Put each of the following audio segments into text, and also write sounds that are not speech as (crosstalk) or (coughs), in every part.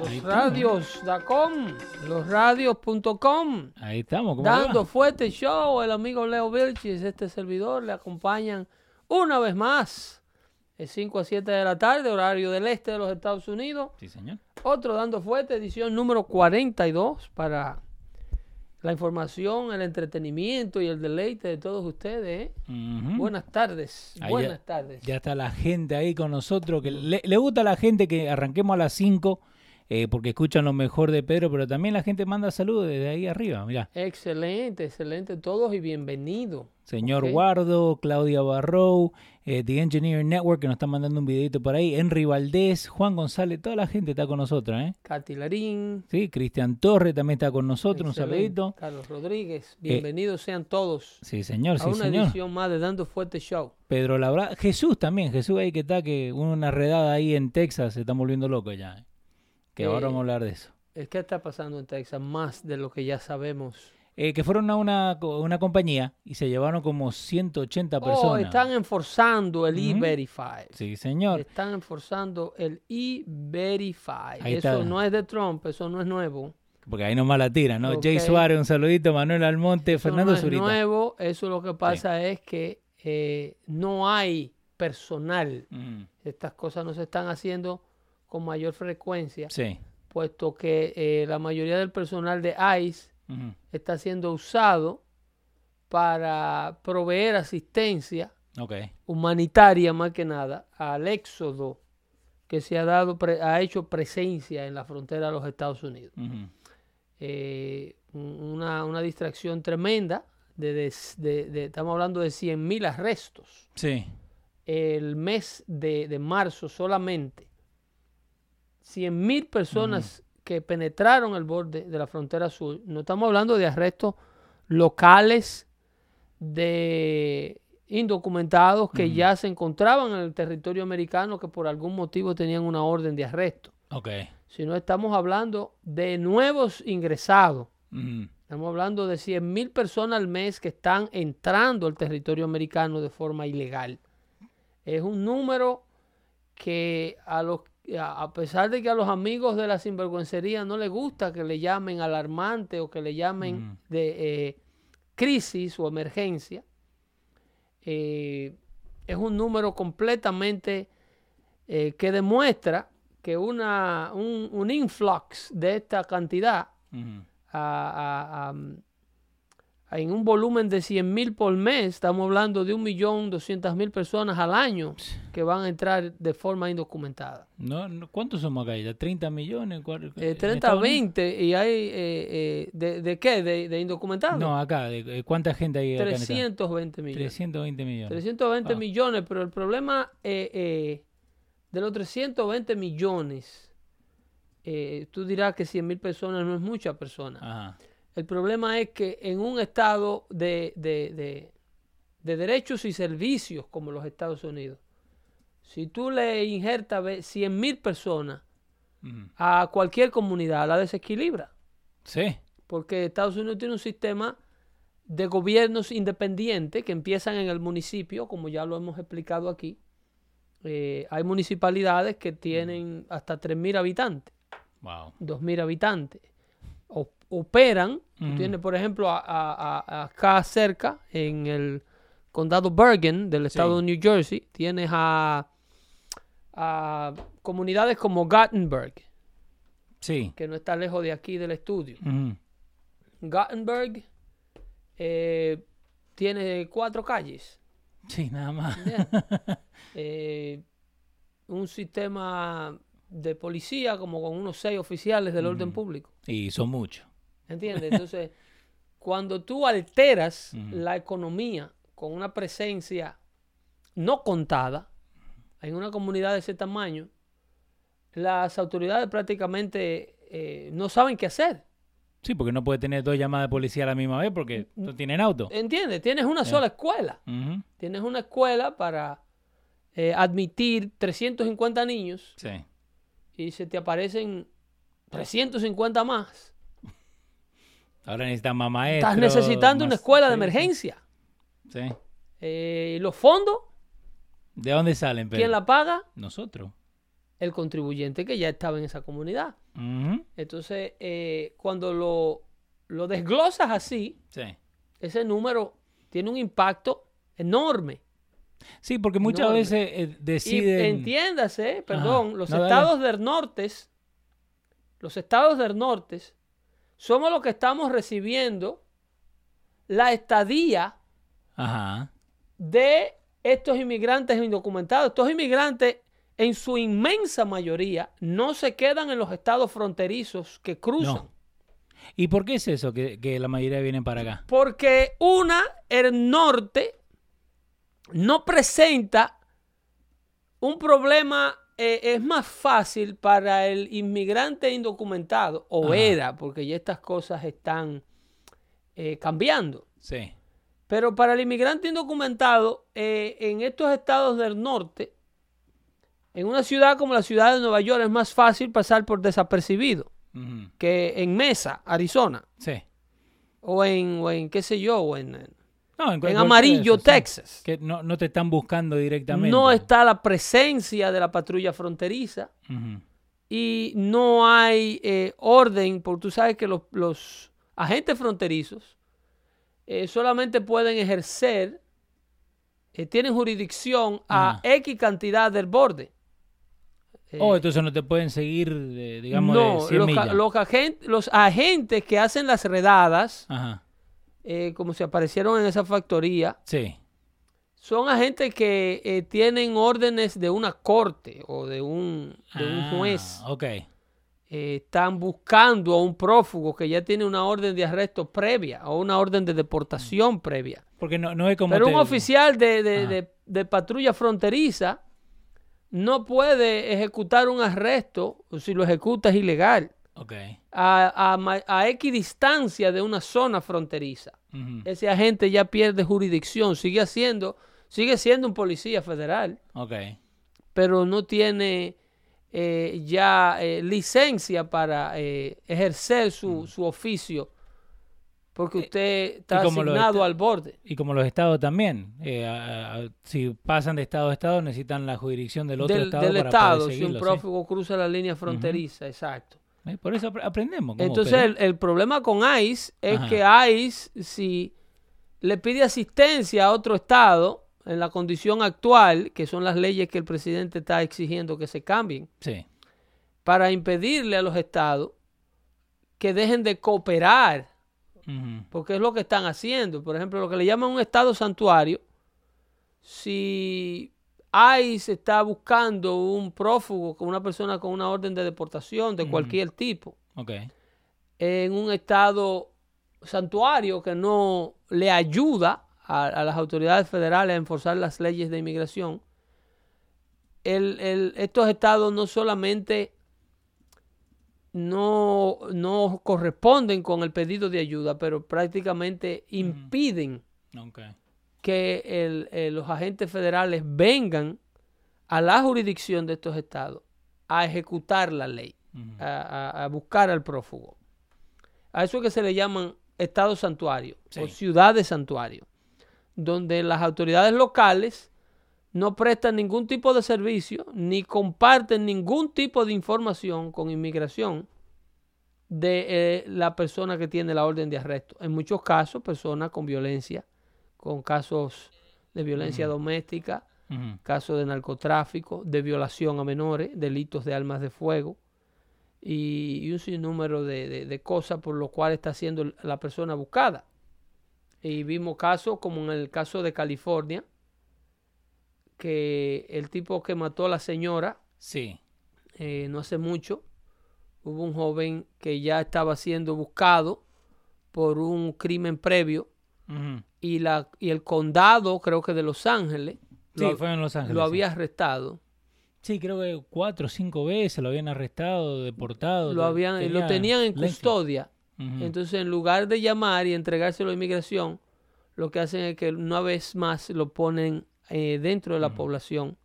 Los radios.com, losradios.com. Ahí estamos, ¿cómo le va? Dando fuerte show, el amigo Leo Vilchis, este servidor, le acompañan una vez más. Es 5 a 7 de la tarde, horario del este de los Estados Unidos. Sí, señor. Otro Dando Fuerte, edición número 42 para la información, el entretenimiento y el deleite de todos ustedes. ¿eh? Buenas tardes, Ahí buenas ya- tardes. Ya está la gente ahí con nosotros. que le, le gusta a la gente que arranquemos a las 5 eh, porque escuchan lo mejor de Pedro, pero también la gente manda saludos desde ahí arriba. Mira, Excelente, excelente todos y bienvenido. señor. Guardo, Claudia Barrow, eh, The Engineering Network que nos están mandando un videito por ahí, Henry Valdés, Juan González, toda la gente está con nosotros, ¿eh? Katy Larín. Sí, Cristian Torre también está con nosotros, un saludito. Carlos Rodríguez, bienvenidos sean todos Sí, señor, a sí, una señor. edición más de Dando Fuerte Show. Pedro Labra, Jesús también, Jesús ahí que está, que una redada ahí en Texas, se están volviendo locos ya. ¿eh? Que Eh, ahora vamos a hablar de eso. Es que está pasando en Texas más de lo que ya sabemos. Eh, que fueron a una, una compañía y se llevaron como 180 Oh, personas. están enforzando el Ujú. E-Verify. Sí, señor. Están enforzando el E-Verify. Eso está. no es de Trump, eso no es nuevo. Porque ahí nomás la tiran, ¿no? Ok. Jay Suárez, un saludito, Manuel Almonte, Eso Fernando no es Zurita. nuevo, eso lo que pasa es que eh, no hay personal. Mm, Estas cosas no se están haciendo con mayor frecuencia. sí. puesto que eh, la mayoría del personal de ICE está siendo usado para proveer asistencia humanitaria más que nada al éxodo que se ha dado ha hecho presencia en la frontera de los Estados Unidos. Eh, un- una, una distracción tremenda de, de- de- de- estamos hablando de 100.000 arrestos Sí. el mes de marzo solamente 100.000 personas que penetraron el borde de la frontera sur. No estamos hablando de arrestos locales de indocumentados que ya se encontraban en el territorio americano que por algún motivo tenían una orden de arresto, Ok. sino estamos hablando de nuevos ingresados. Estamos hablando de 100.000 personas al mes que están entrando al territorio americano de forma ilegal. Es un número que a los a pesar de que a los amigos de la sinvergüencería no les gusta que le llamen alarmante o que le llamen Ujú. de eh, crisis o emergencia, eh, es un número completamente eh, que demuestra que una, un, un influx de esta cantidad mm, a- en un volumen de 100 mil por mes, estamos hablando de 1.200.000 personas al año que van a entrar de forma indocumentada. No, no, ¿Cuántos somos acá? ¿Ya ¿30 millones? ¿Cuál- Eh, en 30 a Estados Unidos? 20 y hay, eh, eh, ¿de, de qué? ¿De, de indocumentados? No, acá. de- de ¿Cuánta gente hay acá en Estados Unidos? 320 millones. 320 millones. 320 Ah. millones, pero el problema eh, eh, de los 320 millones, eh, tú dirás que 100 mil personas no es mucha persona. Ajá. El problema es que en un estado de, de- de- de derechos y servicios como los Estados Unidos, si tú le injertas 100 mil personas a cualquier comunidad, la desequilibra. Sí. Porque Estados Unidos tiene un sistema de gobiernos independientes que empiezan en el municipio, como ya lo hemos explicado aquí. Eh, hay municipalidades que tienen hasta 3.000 habitantes. Wow. 2.000 habitantes. Operan, Ujú. tienes por ejemplo a- a- a- acá cerca, en el condado Bergen del estado de New Jersey, tienes a, a comunidades como Gothenburg, Sí. que no está lejos de aquí del estudio. Eh, tiene cuatro calles. Sí, nada más. (laughs) Eh, un sistema de policía como con unos seis oficiales del orden público. Y son muchos. ¿Entiendes? Entonces, (laughs) cuando tú alteras la economía con una presencia no contada en una comunidad de ese tamaño, las autoridades prácticamente eh, no saben qué hacer. Sí, porque no puede tener dos llamadas de policía a la misma vez porque no tienen auto. ¿Entiendes? Tienes una sola escuela. Tienes una escuela para eh, admitir 350 niños Sí. Y se te aparecen 350 más. Ahora necesitan más maestros. Estás necesitando una escuela de sí. emergencia. Sí. Eh, los fondos, ¿De dónde salen? Pedro? ¿quién la paga? Nosotros. El contribuyente que ya estaba en esa comunidad. Entonces, eh, cuando lo, lo desglosas así, Sí. ese número tiene un impacto enorme. Sí, porque muchas veces eh, Y deciden. entiéndase, perdón, los no, dale. estados del norte, los estados del norte, somos los que estamos recibiendo la estadía Ajá. de estos inmigrantes indocumentados. Estos inmigrantes, en su inmensa mayoría, no se quedan en los estados fronterizos que cruzan. No. ¿Y por qué es eso que, que la mayoría vienen para acá? Porque una, el norte no presenta un problema, eh, es más fácil para el inmigrante indocumentado, o Ajá. era, porque ya estas cosas están eh, cambiando. Sí. Pero para el inmigrante indocumentado, eh, en estos estados del norte, en una ciudad como la ciudad de Nueva York, es más fácil pasar por desapercibido que en Mesa, Arizona, Sí. o en, o en qué sé yo, o en No, cualquiera Amarillo, sí. Texas. Que no, no te están buscando directamente. No está la presencia de la patrulla fronteriza y no hay eh, orden, porque tú sabes que los, los agentes fronterizos eh, solamente pueden ejercer, eh, tienen jurisdicción a Ajá. X cantidad del borde. Oh, entonces no te pueden seguir, digamos, no, de 100 los, millas. los los agentes que hacen las redadas, Ajá. Eh, como se aparecieron en esa factoría, Sí. son agentes que eh, tienen órdenes de una corte o de un, de un Ah, juez. Ok. Eh, están buscando a un prófugo que ya tiene una orden de arresto previa o una orden de deportación previa. Porque no, no es como. Pero un oficial de, de- Ajá. de- de patrulla fronteriza no puede ejecutar un arresto, si lo ejecuta es ilegal, Ok. a, a a X distancia de una zona fronteriza. Ese agente ya pierde jurisdicción, sigue haciendo, sigue siendo un policía federal, pero no tiene eh, ya eh, licencia para eh, ejercer su, su oficio, porque usted está asignado está- al borde. Y como los estados también. eh, a- a- si pasan de estado a estado, necesitan la jurisdicción del otro Del, estado. del para estado, poder si un sí. prófugo cruza la línea fronteriza, exacto. Eh, Por eso apre- aprendemos. ¿cómo, Entonces, el, el problema con ICE es Ajá. que ICE, si le pide asistencia a otro estado en la condición actual, que son las leyes que el presidente está exigiendo que se cambien, Sí. para impedirle a los estados que dejen de cooperar, porque es lo que están haciendo. Por ejemplo, lo que le llaman un estado santuario, si ICE está buscando un prófugo, una persona con una orden de deportación de cualquier tipo, Ok. en un estado santuario que no le ayuda a, a las autoridades federales a enforzar las leyes de inmigración, el- el- estos estados no solamente no, no corresponden con el pedido de ayuda, pero prácticamente impiden Ok. Que el- eh, los agentes federales vengan a la jurisdicción de estos estados a ejecutar la ley, a, a- a buscar al prófugo. A eso que se le llaman estados santuario o Sí. ciudades santuario, donde las autoridades locales no prestan ningún tipo de servicio ni comparten ningún tipo de información con inmigración de eh, la persona que tiene la orden de arresto. En muchos casos, personas con violencia, con casos de violencia doméstica, casos de narcotráfico, de violación a menores, delitos de armas de fuego y, y un sinnúmero de, de- de cosas por lo cual está siendo la persona buscada. Y vimos casos como en el caso de California, que el tipo que mató a la señora Sí. eh, no hace mucho, hubo un joven que ya estaba siendo buscado por un crimen previo Y, la, y el condado, creo que de Los Ángeles, Sí, lo, fue en Los Ángeles. lo sí. había arrestado. Sí, creo que cuatro o cinco veces lo habían arrestado, deportado. Lo, habían, lo tenía tenían en custodia. Entonces, en lugar de llamar y entregárselo a inmigración, lo que hacen es que una vez más lo ponen eh, dentro de la población.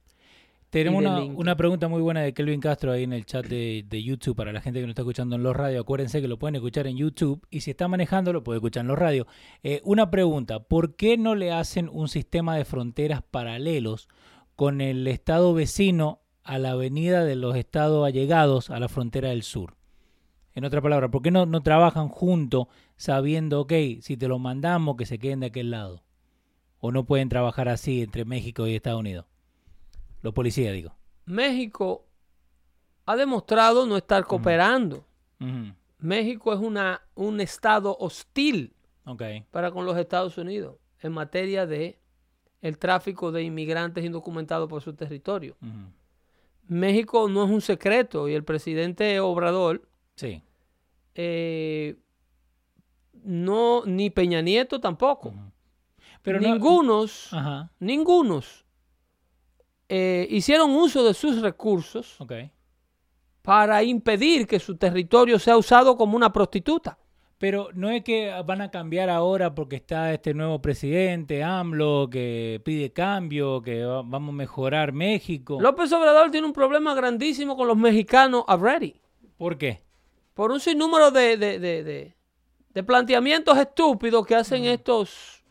Tenemos una, una pregunta muy buena de Kelvin Castro ahí en el chat de, de YouTube para la gente que nos está escuchando en los radios. Acuérdense que lo pueden escuchar en YouTube y si está manejando lo puede escuchar en los radios. Eh, una pregunta, ¿por qué no le hacen un sistema de fronteras paralelos con el estado vecino a la avenida de los estados allegados a la frontera del sur? En otra palabra, ¿por qué no, no trabajan juntos sabiendo, ok, si te lo mandamos que se queden de aquel lado? ¿O no pueden trabajar así entre México y Estados Unidos? Los policías, digo. México ha demostrado no estar cooperando. México es una, un estado hostil para con los Estados Unidos en materia de el tráfico de inmigrantes indocumentados por su territorio. México no es un secreto y el presidente Obrador Sí. eh, no ni Peña Nieto tampoco. Pero no- ningunos, Ajá. ningunos eh, hicieron uso de sus recursos para impedir que su territorio sea usado como una prostituta. Pero no es que van a cambiar ahora porque está este nuevo presidente, AMLO, que pide cambio, que va- vamos a mejorar México. López Obrador tiene un problema grandísimo con los mexicanos already. ¿Por qué? Por un sinnúmero de, de, de, de- de planteamientos estúpidos que hacen estos,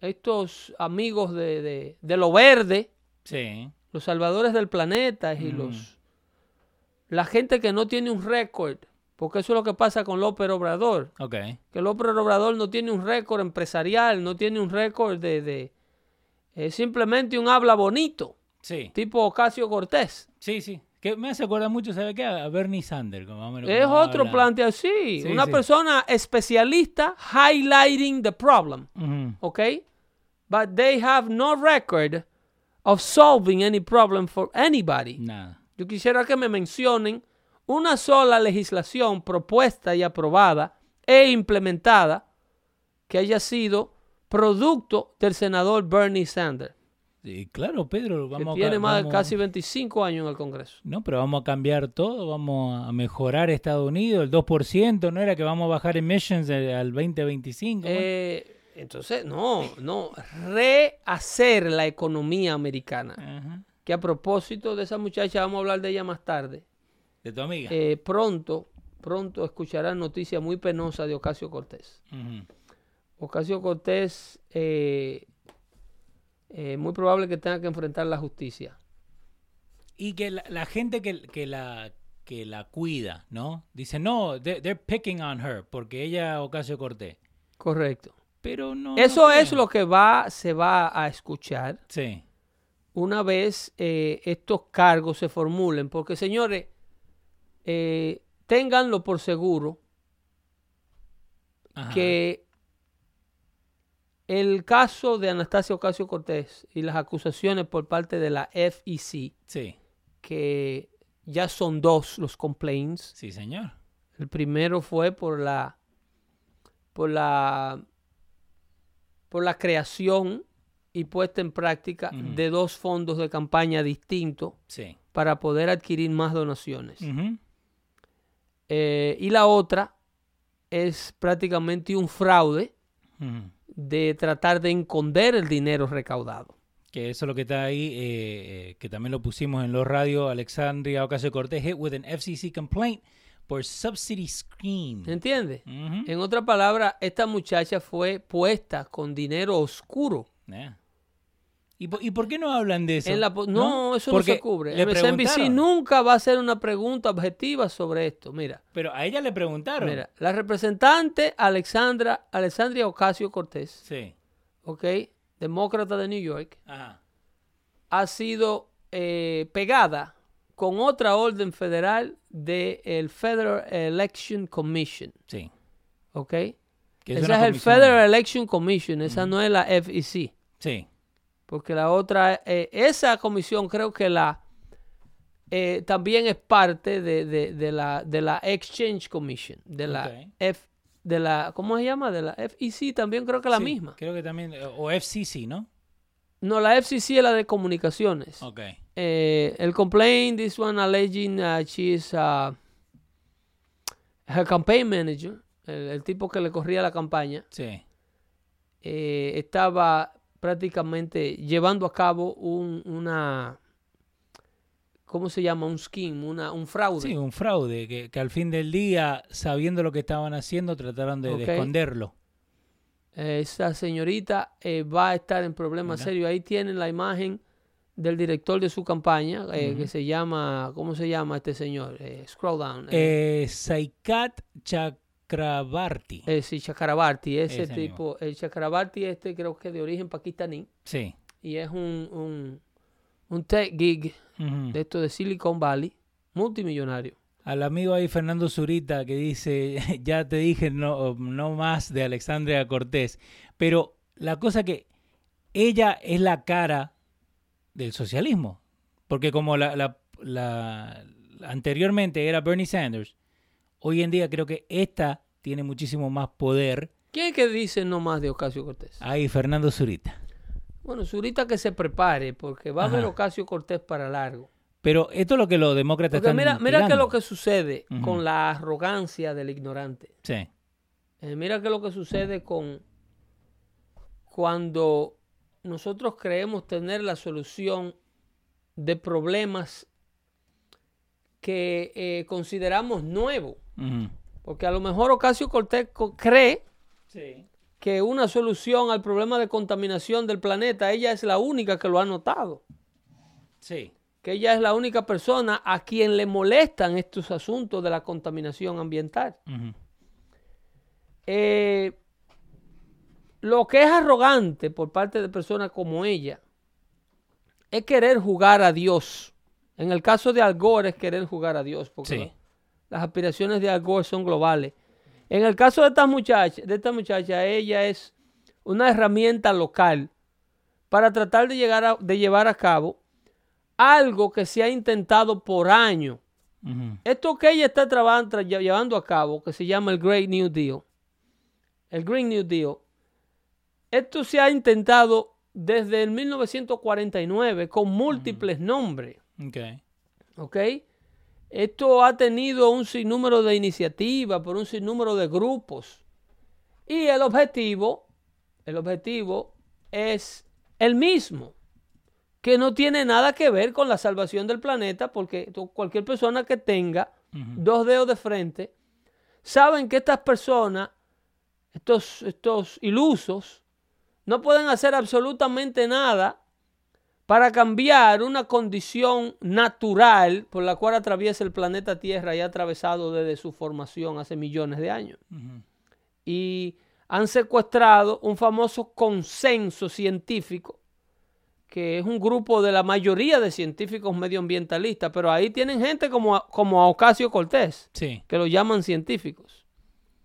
estos amigos de lo verde, Sí. los salvadores del planeta y Mm. los la gente que no tiene un récord, porque eso es lo que pasa con López Obrador, Ok. que López Obrador no tiene un récord empresarial, no tiene un récord de, de es simplemente un habla bonito, Sí. tipo Ocasio Cortés. Sí, sí. Que me hace acordar mucho, ¿sabe qué? A Bernie Sanders. como Es como otro habla. planteo, sí, una sí. persona especialista highlighting the problem, Ujú. ¿ok? But they have no record of solving any problem for anybody. Nada. Yo quisiera que me mencionen una sola legislación propuesta y aprobada e implementada que haya sido producto del senador Bernie Sanders, Sí, claro, Pedro. que Vamos tiene más de casi 25 años en el Congreso. No, pero vamos a cambiar todo, vamos a mejorar Estados Unidos, el 2%, ¿no era que vamos a bajar emissions al 2025? Eh, entonces, no, no, rehacer la economía americana. Ajá. Que a propósito de esa muchacha, vamos a hablar de ella más tarde. De tu amiga. Eh, pronto, pronto escucharán noticias muy penosas de Ocasio Cortés. Ocasio Cortés, eh, eh, muy probable que tenga que enfrentar la justicia. Y que la, la gente que, que la que la cuida, ¿no? Dice, no, they- they're picking on her, porque ella Ocasio Cortés. Correcto. Pero no. Eso no es lo que va, se va a escuchar Sí. una vez eh, estos cargos se formulen. Porque, señores, eh, ténganlo por seguro Ajá. que el caso de Anastasia Ocasio Cortés y las acusaciones por parte de la FEC, Sí, que ya son dos los complaints, sí, señor. El primero fue por la por la por la creación y puesta en práctica Ujú. de dos fondos de campaña distintos Sí. para poder adquirir más donaciones. Ujú. Eh, y la otra es prácticamente un fraude Ujú. de tratar de esconder el dinero recaudado. Que eso es lo que está ahí, eh, eh, que también lo pusimos en los radios. Alexandria Ocasio Cortés hit with an FCC complaint por subsidy scheme. ¿Entiendes? En otra palabra, esta muchacha fue puesta con dinero oscuro. Yeah. ¿Y, por, ¿Y por qué no hablan de eso? En la po- no, eso no Porque se cubre. le MSNBC nunca va a hacer una pregunta objetiva sobre esto. Mira, Pero a ella le preguntaron. mira, la representante Alexandra, Alexandria Ocasio Cortés, Sí. ¿ok? Demócrata de New York, Ajá. ha sido eh, pegada con otra orden federal del Federal Election Commission, Sí. ¿ok? Una es el Federal Election Commission, esa no es la FEC. Sí, Porque la otra, eh, esa comisión creo que la eh, también es parte de, de- de la, de la Exchange Commission, de la Ok. F, de la, ¿cómo se llama? De la FEC también creo que la sí, misma. Creo que también, o FCC, ¿no? No, la FCC es la de comunicaciones. Ok. Eh, el complaint, this one alleging uh, she is uh, her campaign manager, el, el tipo que le corría la campaña, Sí, eh, estaba prácticamente llevando a cabo un, una, ¿cómo se llama? Un scheme, una, un fraude. sí, un fraude, que, que al fin del día, sabiendo lo que estaban haciendo, trataron de, esconderlo. Esa señorita eh, va a estar en problemas serios. Ahí tienen la imagen del director de su campaña, eh, que se llama, ¿cómo se llama este señor? Eh, scroll down. eh, Eh, Saikat Chakrabarti. Sí, Chakrabarti, ese, Ese tipo, el Chakrabarti este creo que de origen pakistaní Sí. y es un, un, un tech gig de esto de Silicon Valley, multimillonario. Al amigo ahí Fernando Zurita que dice, (laughs) ya te dije no, no más de Alexandria Cortés, pero la cosa que ella es la cara del socialismo, porque como la, la- la- anteriormente era Bernie Sanders, hoy en día creo que esta tiene muchísimo más poder. ¿Quién es que dice no más de Ocasio Cortés? Ahí Fernando Zurita. Bueno, Zurita que se prepare porque va a haber. Ocasio Cortés para largo. Pero esto es lo que los demócratas Porque están mira, mira qué es tirando. lo que sucede con la arrogancia del ignorante. Sí, Eh, mira qué es lo que sucede con cuando nosotros creemos tener la solución de problemas que eh, consideramos nuevos. Porque a lo mejor Ocasio Cortés co- cree sí. que una solución al problema de contaminación del planeta, ella es la única que lo ha notado. sí. Que ella es la única persona a quien le molestan estos asuntos de la contaminación ambiental. Eh, lo que es arrogante por parte de personas como ella es querer jugar a Dios. En el caso de Al Gore es querer jugar a Dios, porque Sí. las aspiraciones de Al Gore son globales. En el caso de esta muchacha, de esta muchacha, ella es una herramienta local para tratar de, llegar a- de llevar a cabo algo que se ha intentado por años. Esto que ella está traban- tra- lle- llevando a cabo, que se llama el Great New Deal, el Green New Deal, esto se ha intentado desde el 1949 con múltiples nombres, Ok. ¿ok? Esto ha tenido un sinnúmero de iniciativas por un sinnúmero de grupos. Y el objetivo, el objetivo es el mismo, que no tiene nada que ver con la salvación del planeta, porque cualquier persona que tenga dos dedos de frente, saben que estas personas, estos, estos ilusos, no pueden hacer absolutamente nada para cambiar una condición natural por la cual atraviesa el planeta Tierra y ha atravesado desde su formación hace millones de años. Y han secuestrado un famoso consenso científico, que es un grupo de la mayoría de científicos medioambientalistas, pero ahí tienen gente como, a- como a Ocasio Cortés, Sí, que lo llaman científicos.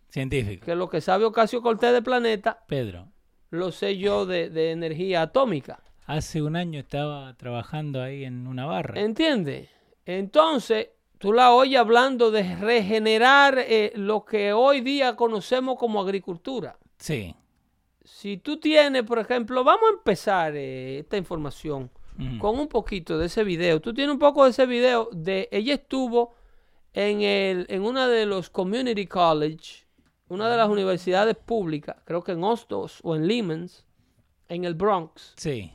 científico. Que lo que sabe Ocasio Cortés del planeta, Pedro, lo sé yo de, de energía atómica. hace un año estaba trabajando ahí en una barra. ¿Entiendes? Entonces, tú la oyes hablando de regenerar eh, lo que hoy día conocemos como agricultura. Sí. Si tú tienes, por ejemplo, vamos a empezar eh, esta información con un poquito de ese video. Tú tienes un poco de ese video de ella estuvo en el en una de los community college, una de las universidades públicas, creo que en Hostos o en Lehman's, en el Bronx, Sí.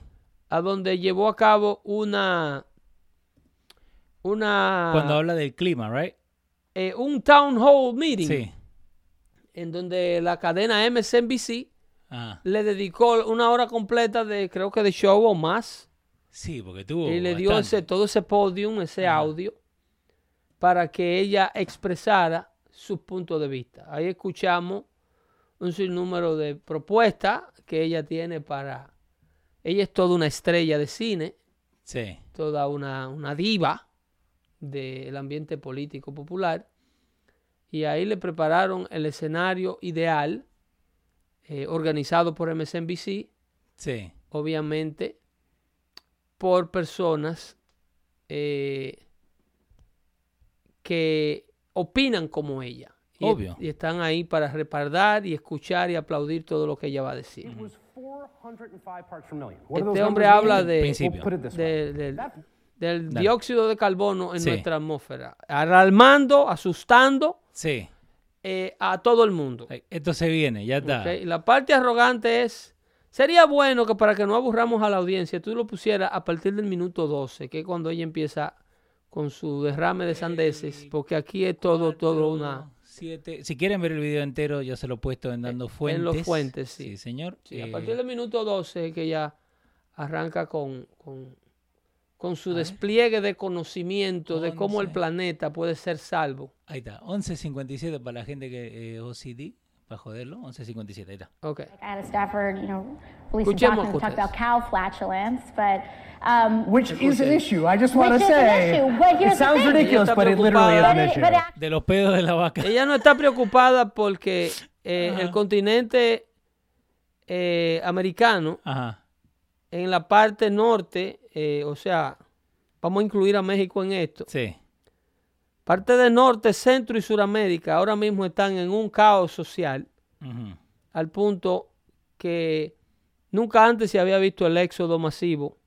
a donde llevó a cabo una una Cuando habla del clima, right? eh, un town hall meeting Sí. en donde la cadena MSNBC Ah, le dedicó una hora completa de creo que de show o más sí, porque tuvo. y le dio ese, todo ese podium, ese audio, para que ella expresara su punto de vista. Ahí escuchamos un sinnúmero de propuestas que ella tiene para... Ella es toda una estrella de cine, Sí. toda una, una diva del ambiente político popular. Y ahí le prepararon el escenario ideal eh, organizado por MSNBC, Sí. obviamente por personas eh, que opinan como ella. Y, Obvio. y están ahí para respaldar y escuchar y aplaudir todo lo que ella va a decir. It was 405 parts per million. What do those Este hombre habla de, del- Dale. dióxido de carbono en Sí. nuestra atmósfera, alarmando, asustando Sí. eh, a todo el mundo. Esto se viene, ya está. la parte arrogante es, sería bueno que para que no aburramos a la audiencia, tú lo pusieras a partir del minuto 12, que es cuando ella empieza con su derrame de sandeces, porque aquí es todo, todo una... Siete. Si quieren ver el video entero, yo se lo he puesto en Dando Fuentes. en los fuentes, sí. Sí, señor. Sí, a Eh, partir del minuto 12 es que ya arranca con, con, con su despliegue de conocimiento de cómo el planeta puede ser salvo. Ahí está. 11.57 para la gente que eh, OCD, para joderlo. 11.57, ahí está. Ok. out of Stafford, you know, released a Escuchemos, document that talked about cow flatulence, but um, Which is an issue. I just want to Which is an say. issue, but here's It the sounds thing. ridiculous, but it literally is an issue. De los pedos de la vaca. Ella no está preocupada porque eh, el continente eh, americano, Ajá. en la parte norte, eh, o sea, vamos a incluir a México en esto, Sí. Parte de norte, centro y suramérica ahora mismo están en un caos social al punto que nunca antes se había visto el éxodo masivo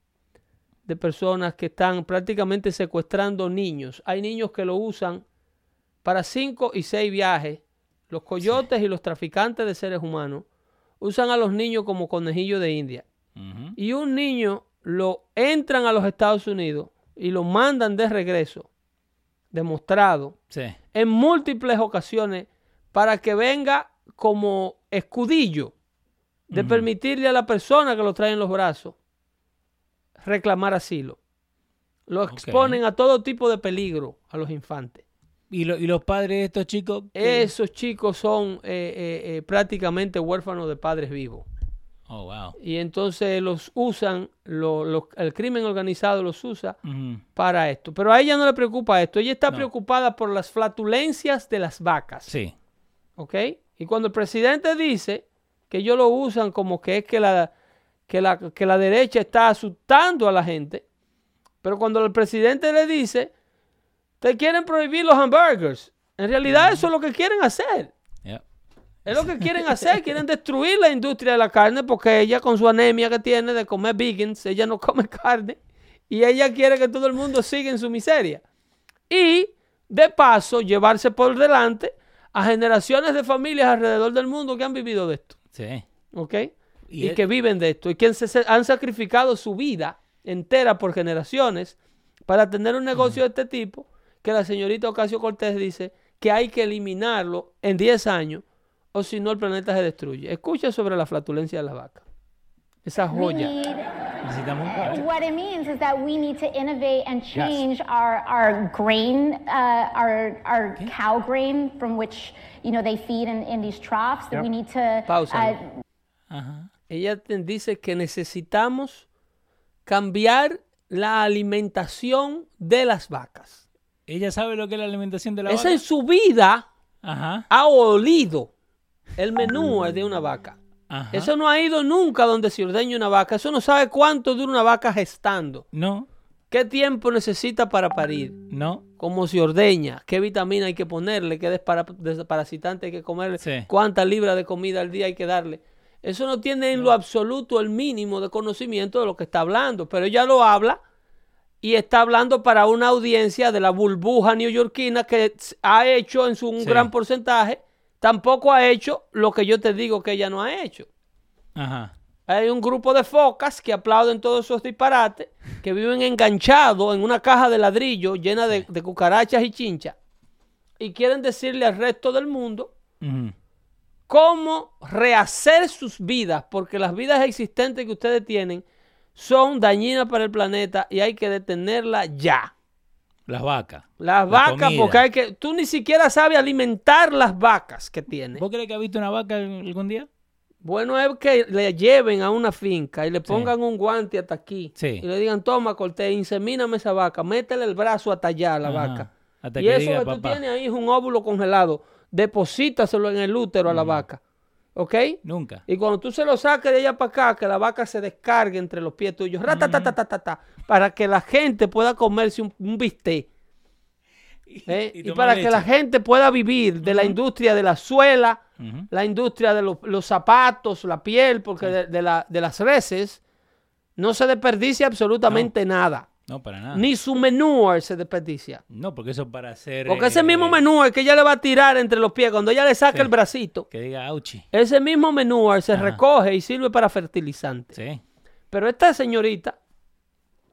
de personas que están prácticamente secuestrando niños. Hay niños que lo usan para cinco y seis viajes. Los coyotes y los traficantes de seres humanos usan a los niños como conejillos de India. Y un niño lo entran a los Estados Unidos y lo mandan de regreso, demostrado, Sí. en múltiples ocasiones para que venga como escudillo de permitirle a la persona que lo trae en los brazos reclamar asilo. Lo exponen a todo tipo de peligro a los infantes. ¿Y, lo- y los padres de estos chicos? Esos chicos son eh, eh, eh, prácticamente huérfanos de padres vivos. Oh, wow. Y entonces los usan, lo- lo- el crimen organizado los usa para esto. Pero a ella no le preocupa esto. Ella está No. preocupada por las flatulencias de las vacas. Sí. ¿Ok? Y cuando el presidente dice que ellos lo usan como que es que la, que la, que la derecha está asustando a la gente, pero cuando el presidente le dice, te quieren prohibir los hamburgers, en realidad eso es lo que quieren hacer. Es lo que quieren hacer, quieren destruir la industria de la carne porque ella con su anemia que tiene de comer vegans, ella no come carne y ella quiere que todo el mundo siga en su miseria. Y de paso llevarse por delante a generaciones de familias alrededor del mundo que han vivido de esto, Sí. ¿ok? Y Y, el- que viven de esto y que se- han sacrificado su vida entera por generaciones para tener un negocio de este tipo que la señorita Ocasio Cortés dice que hay que eliminarlo en 10 años o si no el planeta se destruye. Escucha sobre la flatulencia de la vaca. Esa joya. what it means is that we need to innovate and change our, our grain, uh, our, our cow grain from which, you know, they feed in, in these troughs, we need to Pausa. uh, Ajá. Ella dice que necesitamos cambiar la alimentación de las vacas. Ella sabe lo que es la alimentación de la Esa vaca. en su vida Ajá. ha olido el menú de una vaca. Ajá. Eso no ha ido nunca donde se ordeña una vaca. Eso no sabe cuánto dura una vaca gestando. No, ¿Qué tiempo necesita para parir? no. ¿Cómo se ordeña? ¿Qué vitamina hay que ponerle? ¿Qué despara- desparasitante hay que comerle? Sí. ¿Cuántas libras de comida al día hay que darle? Eso no tiene en lo absoluto el mínimo de conocimiento de lo que está hablando. Pero ella lo habla y está hablando para una audiencia de la burbuja neoyorquina que ha hecho en su un Sí. gran porcentaje. Tampoco ha hecho lo que yo te digo que ella no ha hecho. Ajá. Hay un grupo de focas que aplauden todos esos disparates, que viven enganchados en una caja de ladrillo llena de, de cucarachas y chinchas, y quieren decirle al resto del mundo cómo rehacer sus vidas, porque las vidas existentes que ustedes tienen son dañinas para el planeta y hay que detenerlas ya. Las vacas. Las La vacas, comida. porque hay que, tú ni siquiera sabes alimentar las vacas que tienes. ¿Vos crees que has visto una vaca algún día? Bueno es que le lleven a una finca y le pongan un guante hasta aquí. Sí. Y le digan, toma, Cortés, insemíname esa vaca, métele el brazo hasta allá a la Ajá. vaca. Hasta y que eso diga que tú papá. tienes ahí es un óvulo congelado. Deposítaselo en el útero a la vaca. ¿Ok? Nunca. Y cuando tú se lo saques de allá para acá, que la vaca se descargue entre los pies tuyos, ratatatatata, para que la gente pueda comerse un, un bistec. ¿eh? y para que la gente pueda vivir de la industria de la suela, la industria de los, los zapatos, la piel, porque de, de la- de las reses no se desperdicia absolutamente nada. No, para nada. Ni su menú se desperdicia. No, porque eso es para hacer. Porque ese eh, mismo menú es que ella le va a tirar entre los pies cuando ella le saca Sí. el bracito. Que diga auchi. Ese mismo menú se Ajá. recoge y sirve para fertilizante. Sí. Pero esta señorita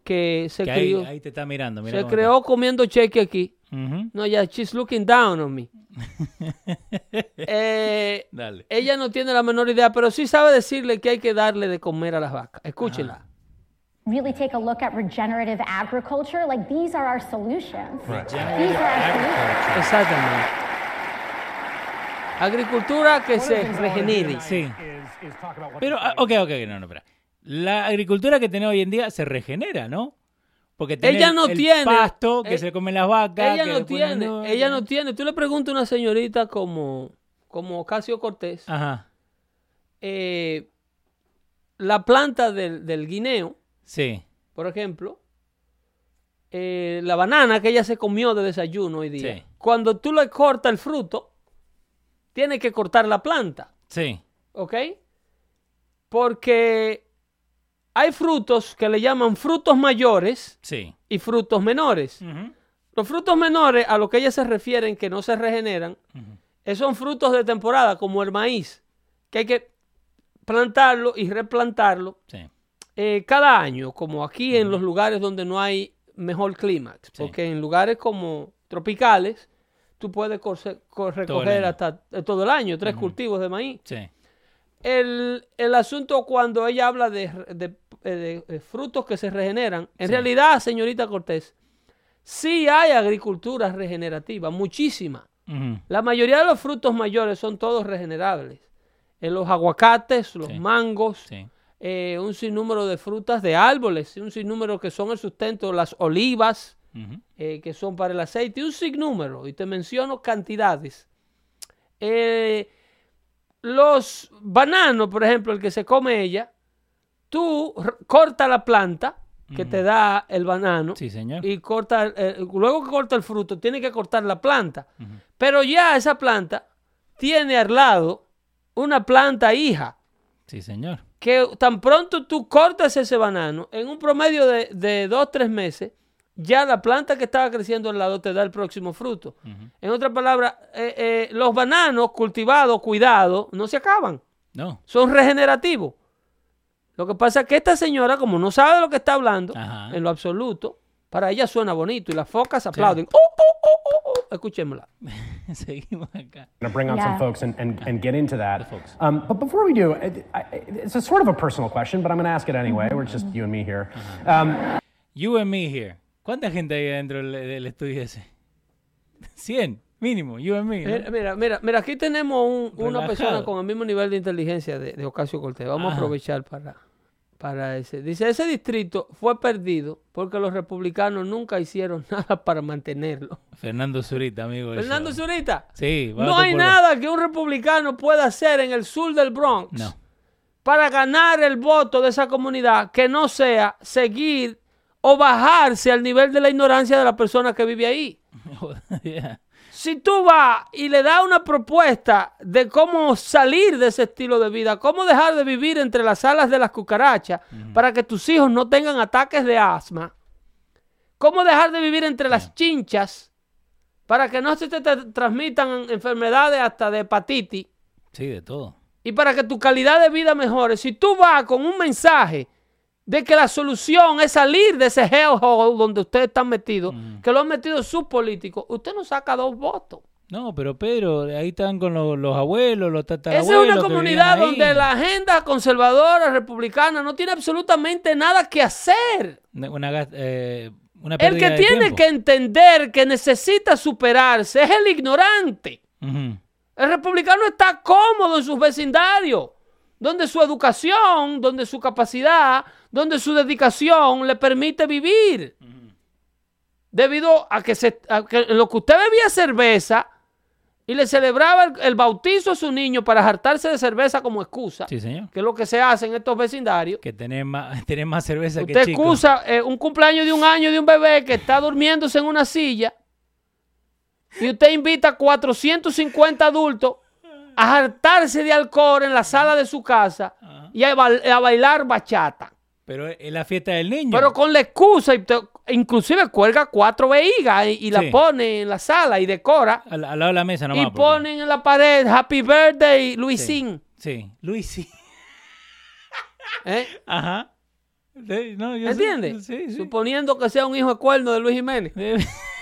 que se Que crió, ahí te está mirando. Mira se creó comiendo cheque aquí. No, ya, she's looking down on me. (laughs) Eh, Dale. ella no tiene la menor idea, pero sí sabe decirle que hay que darle de comer a las vacas. Escúchenla. Really take a look at regenerative agriculture. Like these are our solutions. Regenerative These are our solutions. agriculture. Exactamente. Agricultura que se regenere. Sí. is- is talk about what Pero, the ok, ok, no, no, espera. La agricultura que tenemos hoy en día se regenera, ¿no? Porque tiene Ella el- no el tiene- pasto que eh, se comen las vacas. Ella que no tiene, ella no tiene. Tú le preguntas a una señorita como, como Ocasio Cortés, Ajá, eh, la planta del, del guineo, sí, por ejemplo, eh, la banana que ella se comió de desayuno hoy día, Sí. cuando tú le cortas el fruto, tienes que cortar la planta, sí, ¿ok? Porque hay frutos que le llaman frutos mayores sí. y frutos menores. Los frutos menores a los que ellas se refieren que no se regeneran, eh, son frutos de temporada, como el maíz, que hay que plantarlo y replantarlo Sí, eh, cada año, como aquí en los lugares donde no hay mejor clima, porque en lugares como tropicales tú puedes recoger hasta eh, todo el año tres cultivos de maíz. sí. El, el asunto cuando ella habla de, de- de- de frutos que se regeneran, en realidad, señorita Cortés, sí hay agricultura regenerativa, muchísima. La mayoría de los frutos mayores son todos regenerables. En los aguacates, los Sí. mangos, Sí, eh, un sinnúmero de frutas de árboles, un sinnúmero que son el sustento, las olivas, eh, que son para el aceite, un sinnúmero, y te menciono cantidades. Eh, los bananos, por ejemplo, el que se come ella, tú corta la planta que te da el banano Sí, señor. y corta, luego que corta el fruto, tiene que cortar la planta. Pero ya esa planta tiene al lado una planta hija Sí, señor. Que tan pronto tú cortas ese banano, en un promedio de, de dos, tres meses, ya la planta que estaba creciendo al lado te da el próximo fruto. En otras palabras, eh, eh, los bananos cultivados, cuidados, no se acaban, No. son regenerativos. Lo que pasa es que esta señora, como no sabe de lo que está hablando, Ajá. en lo absoluto, para ella suena bonito y las focas aplauden. ¡Oh, oh, oh, oh, oh! Escuchémosla. (laughs) Seguimos acá. going to bring on Yeah. some folks and, and, and get into that. folks. Um, but before we do, it, I, it's a sort of a personal question, but I'm going to ask it anyway. We're just you and me here. Um, You and me here. ¿Cuánta gente hay dentro del, estudio ese? (laughs) 100, mínimo. You and me. ¿no? Mira, mira, mira, mira, aquí tenemos un- una persona con el mismo nivel de inteligencia de, de Ocasio Cortés. Vamos a Ajá. aprovechar para, para ese. Dice, ese distrito fue perdido porque los republicanos nunca hicieron (laughs) nada para mantenerlo. Fernando Zurita, amigo. Fernando show. Zurita, Sí, no hay nada que un republicano pueda hacer en el sur del Bronx No. para ganar el voto de esa comunidad que no sea seguir o bajarse al nivel de la ignorancia de la persona que vive ahí. (laughs) Yeah. Si tú vas y le das una propuesta de cómo salir de ese estilo de vida, cómo dejar de vivir entre las alas de las cucarachas para que tus hijos no tengan ataques de asma, cómo dejar de vivir entre las chinchas para que no se te tra- transmitan enfermedades hasta de hepatitis Sí, de todo. y para que tu calidad de vida mejore, si tú vas con un mensaje de que la solución es salir de ese hellhole donde ustedes están metidos, que lo han metido sus políticos, usted no saca dos votos. No, pero Pedro, ahí están con los, los abuelos, los Esa tatarabuelos. es una comunidad donde la agenda conservadora, republicana, no tiene absolutamente nada que hacer. Una, eh, una El que de tiene tiempo. que entender que necesita superarse es el ignorante. El republicano está cómodo en sus vecindarios, donde su educación, donde su capacidad, donde su dedicación le permite vivir. Debido a que, se, a que en lo que usted bebía cerveza y le celebraba el, el bautizo a su niño para hartarse de cerveza como excusa, Sí, señor. que es lo que se hace en estos vecindarios. Que tenés (laughs) más, cerveza que Usted excusa eh, un cumpleaños de un año de un bebé que está durmiéndose en una silla y usted invita a 450 adultos a hartarse de alcohol en la sala de su casa y a, ba- a bailar bachata. Pero es la fiesta del niño. Pero con la excusa, inclusive cuelga cuatro vejigas y, y la pone en la sala y decora. al, al lado de la mesa nomás. y porque- ponen en la pared Happy Birthday Luisín. Sí. Sí. ¿eh? Ajá. No, ¿Entiendes? Sí, sí. Suponiendo que sea un hijo de cuerno de Luis Jiménez. (laughs)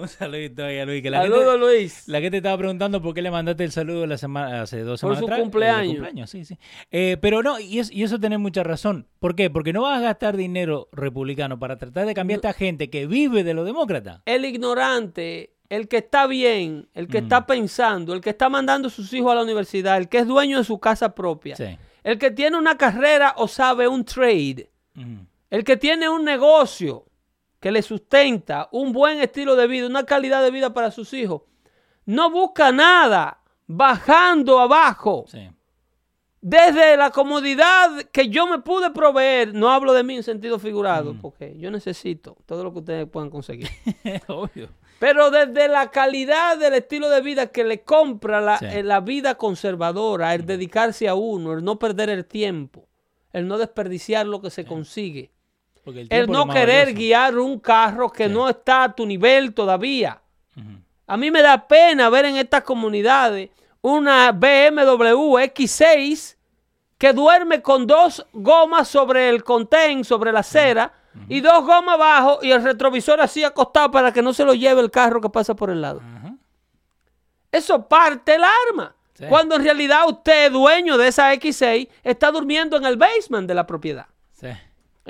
Un saludito ahí a Luis. Que la Saludos, gente, Luis. la gente estaba preguntando por qué le mandaste el saludo la semana, hace dos Por semanas su atrás. cumpleaños. sí, sí. Eh, pero no, y, es- y eso tenés mucha razón. ¿Por qué? Porque no vas a gastar dinero republicano para tratar de cambiar a esta gente que vive de los demócratas. El ignorante, el que está bien, el Mm. que está pensando, el que está mandando a sus hijos a la universidad, el que es dueño de su casa propia, Sí. el que tiene una carrera o sabe un trade, Ujú. el que tiene un negocio que le sustenta un buen estilo de vida, una calidad de vida para sus hijos, no busca nada bajando abajo. Sí. Desde la comodidad que yo me pude proveer, no hablo de mí en sentido figurado, porque yo necesito todo lo que ustedes puedan conseguir. (laughs) Obvio. Pero desde la calidad del estilo de vida que le compra la, Sí. eh, la vida conservadora, el dedicarse a uno, el no perder el tiempo, el no desperdiciar lo que se consigue, el, no querer valioso. guiar un carro que Sí. no está a tu nivel todavía. A mí me da pena ver en estas comunidades una BMW X6 que duerme con dos gomas sobre el contén, sobre la acera, y dos gomas abajo y el retrovisor así acostado para que no se lo lleve el carro que pasa por el lado. Eso parte el arma. Sí. Cuando en realidad usted, dueño de esa X6, está durmiendo en el basement de la propiedad, Sí.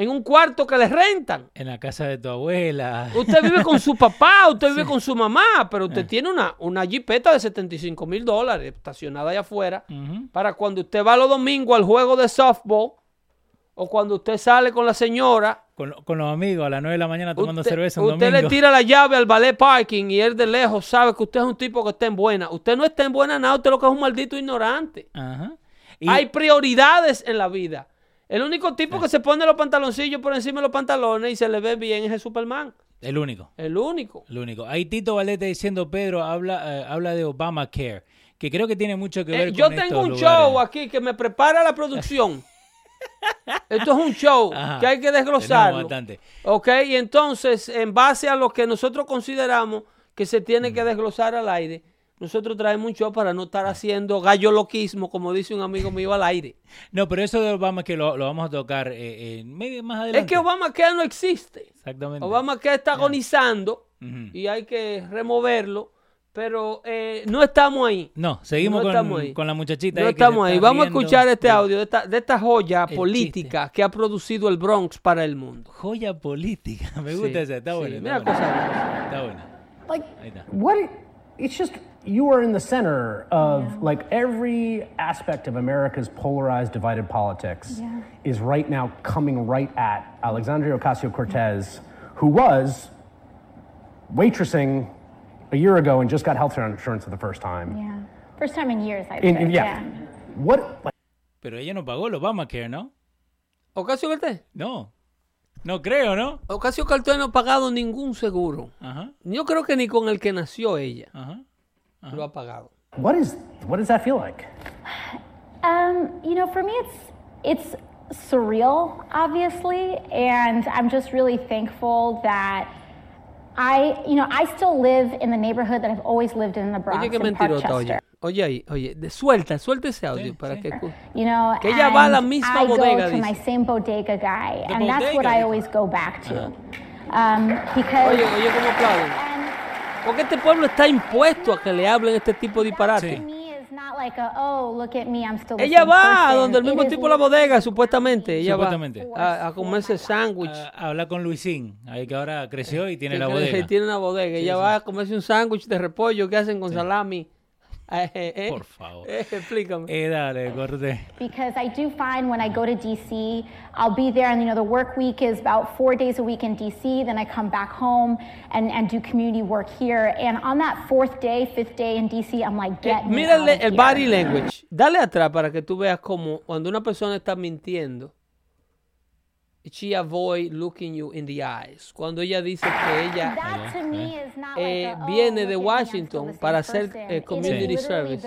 En un cuarto que le rentan. En la casa de tu abuela. Usted vive con su papá, usted vive (laughs) con su mamá, pero usted tiene una, una jipeta de 75 mil dólares estacionada allá afuera para cuando usted va los domingos al juego de softball o cuando usted sale con la señora. Con, con los amigos a las 9 de la mañana tomando usted, cerveza un usted domingo. le tira la llave al ballet parking y él de lejos sabe que usted es un tipo que está en buena. Usted no está en buena nada, usted lo que es un maldito ignorante. Ajá. Y- Hay prioridades en la vida. El único tipo que se pone los pantaloncillos por encima de los pantalones y se le ve bien es el Superman. El único. El único. El único. Ahí Tito Valete diciendo, Pedro, habla, eh, habla de Obamacare, que creo que tiene mucho que ver Eh, con yo estos tengo un lugares. show aquí que me prepara la producción. (laughs) Esto es un show Ajá. que hay que desglosarlo. bastante. Ok, y entonces, en base a lo que nosotros consideramos que se tiene Mm. que desglosar al aire, nosotros traemos un show para no estar haciendo gallo loquismo, como dice un amigo mío al aire. (laughs) No, pero eso de Obamacare lo, lo vamos a tocar eh, eh, medio más adelante. Es que Obamacare no existe. Exactamente. Obamacare está agonizando y hay que removerlo, pero eh, no estamos ahí. No, seguimos No con, ahí. con la muchachita. No ahí que estamos ahí. Vamos a escuchar este de- audio de esta, de esta joya El política que ha producido el Bronx para el mundo. Joya política. (laughs) Me gusta Sí, esa, está sí. buena. Mira está, buena. cosa. está buena. Like, Ahí está. what? It's just you are in the center of like every aspect of America's polarized, divided politics Yeah. is right now coming right at Alexandria Ocasio Cortez, who was waitressing a year ago and just got health insurance for the first time. Yeah. First time in years, I'd In- in- yeah. What? Like, Pero ella no pagó el Obamacare, ¿no? Ocasio Cortés. No. No creo, ¿no? Ocasio Cortés no ha pagado ningún seguro. Ajá, Yo creo que ni con el que nació ella ajá. Lo ha pagado. what is? What does that feel like? Um, you know, for me, it's it's surreal, obviously, and I'm just really thankful that I, you know, I still live in the neighborhood that I've always lived in, in the Bronx, Oye, qué in mentirota, oye. Oye ahí, oye, de- suelta, suelta ese audio Sí, para sí. que... You know, Que ella va a la and misma I go bodega, to my same bodega guy, The and that's what I always go back to, um, because. Oye, oye, cómo aplauden. Porque este pueblo está impuesto a que le hablen este tipo de disparate. oh Ella va a donde el mismo tipo de la bodega, supuestamente. Ella Supuestamente. va a, a comerse sándwich. A, a hablar con Luisín, ahí que ahora creció y tiene la bodega. Tiene una bodega. Ella va a comerse un sándwich de repollo que hacen con salami. Por favor. Eh, explícame. Eh, dale, corté. because I do find when I go to DC, I'll be there, and you know, the work week is about four days a week in DC. Then I come back home and, and do community work here. And on that fourth day, fifth day in DC, I'm like, Eh, get me mira out el, of el here. body language. Dale atrás para que tú veas cómo cuando una persona está mintiendo, she avoid looking you in the eyes. Cuando ella dice que ella is not Eh, oh, viene de Washington para hacer, eh, community service.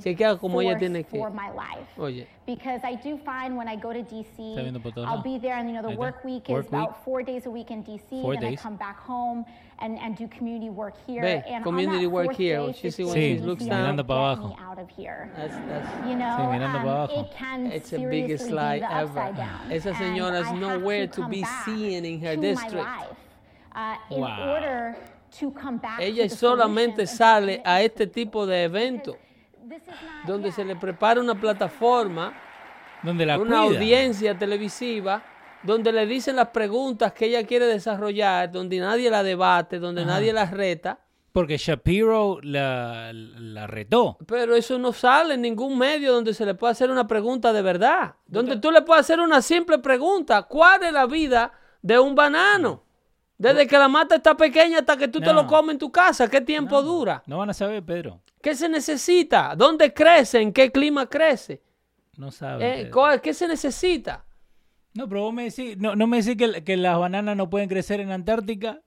Se queda como ella tiene que- for my life. Oye. Because I do find when I go to DC, I'll be there, and you know, the work week Work is week. about four days a week in DC. Four then I come back home and, and do community work here. Ve, and community work here, day, when she fifth see when day she in looks DC, down. I'm Mirando abajo. me out of here. That's- that's- You know, Sí, mirando um, abajo. it can It's the seriously biggest be lie the ever. upside down. (laughs) Esa And señora is nowhere to come be seen in her to district. uh, in Wow. order to come back to ella the solamente sale a este to tipo de eventos This is not- donde se le prepara una plataforma, Donde la una cuida. audiencia televisiva, donde le dicen las preguntas que ella quiere desarrollar, donde nadie la debate, donde nadie la reta. Porque Shapiro la, la retó. Pero eso no sale en ningún medio donde se le pueda hacer una pregunta de verdad. Donde tú le puedes hacer una simple pregunta. ¿Cuál es la vida de un banano? Desde que la mata está pequeña hasta que tú te lo comes en tu casa. ¿Qué tiempo dura? No van a saber, Pedro. ¿Qué se necesita? ¿Dónde crece? ¿En qué clima crece? No saben. Eh, Pedro. ¿cuál- ¿Qué se necesita? No, pero vos me decís, no, no me decís que, que las bananas no pueden crecer en Antártica.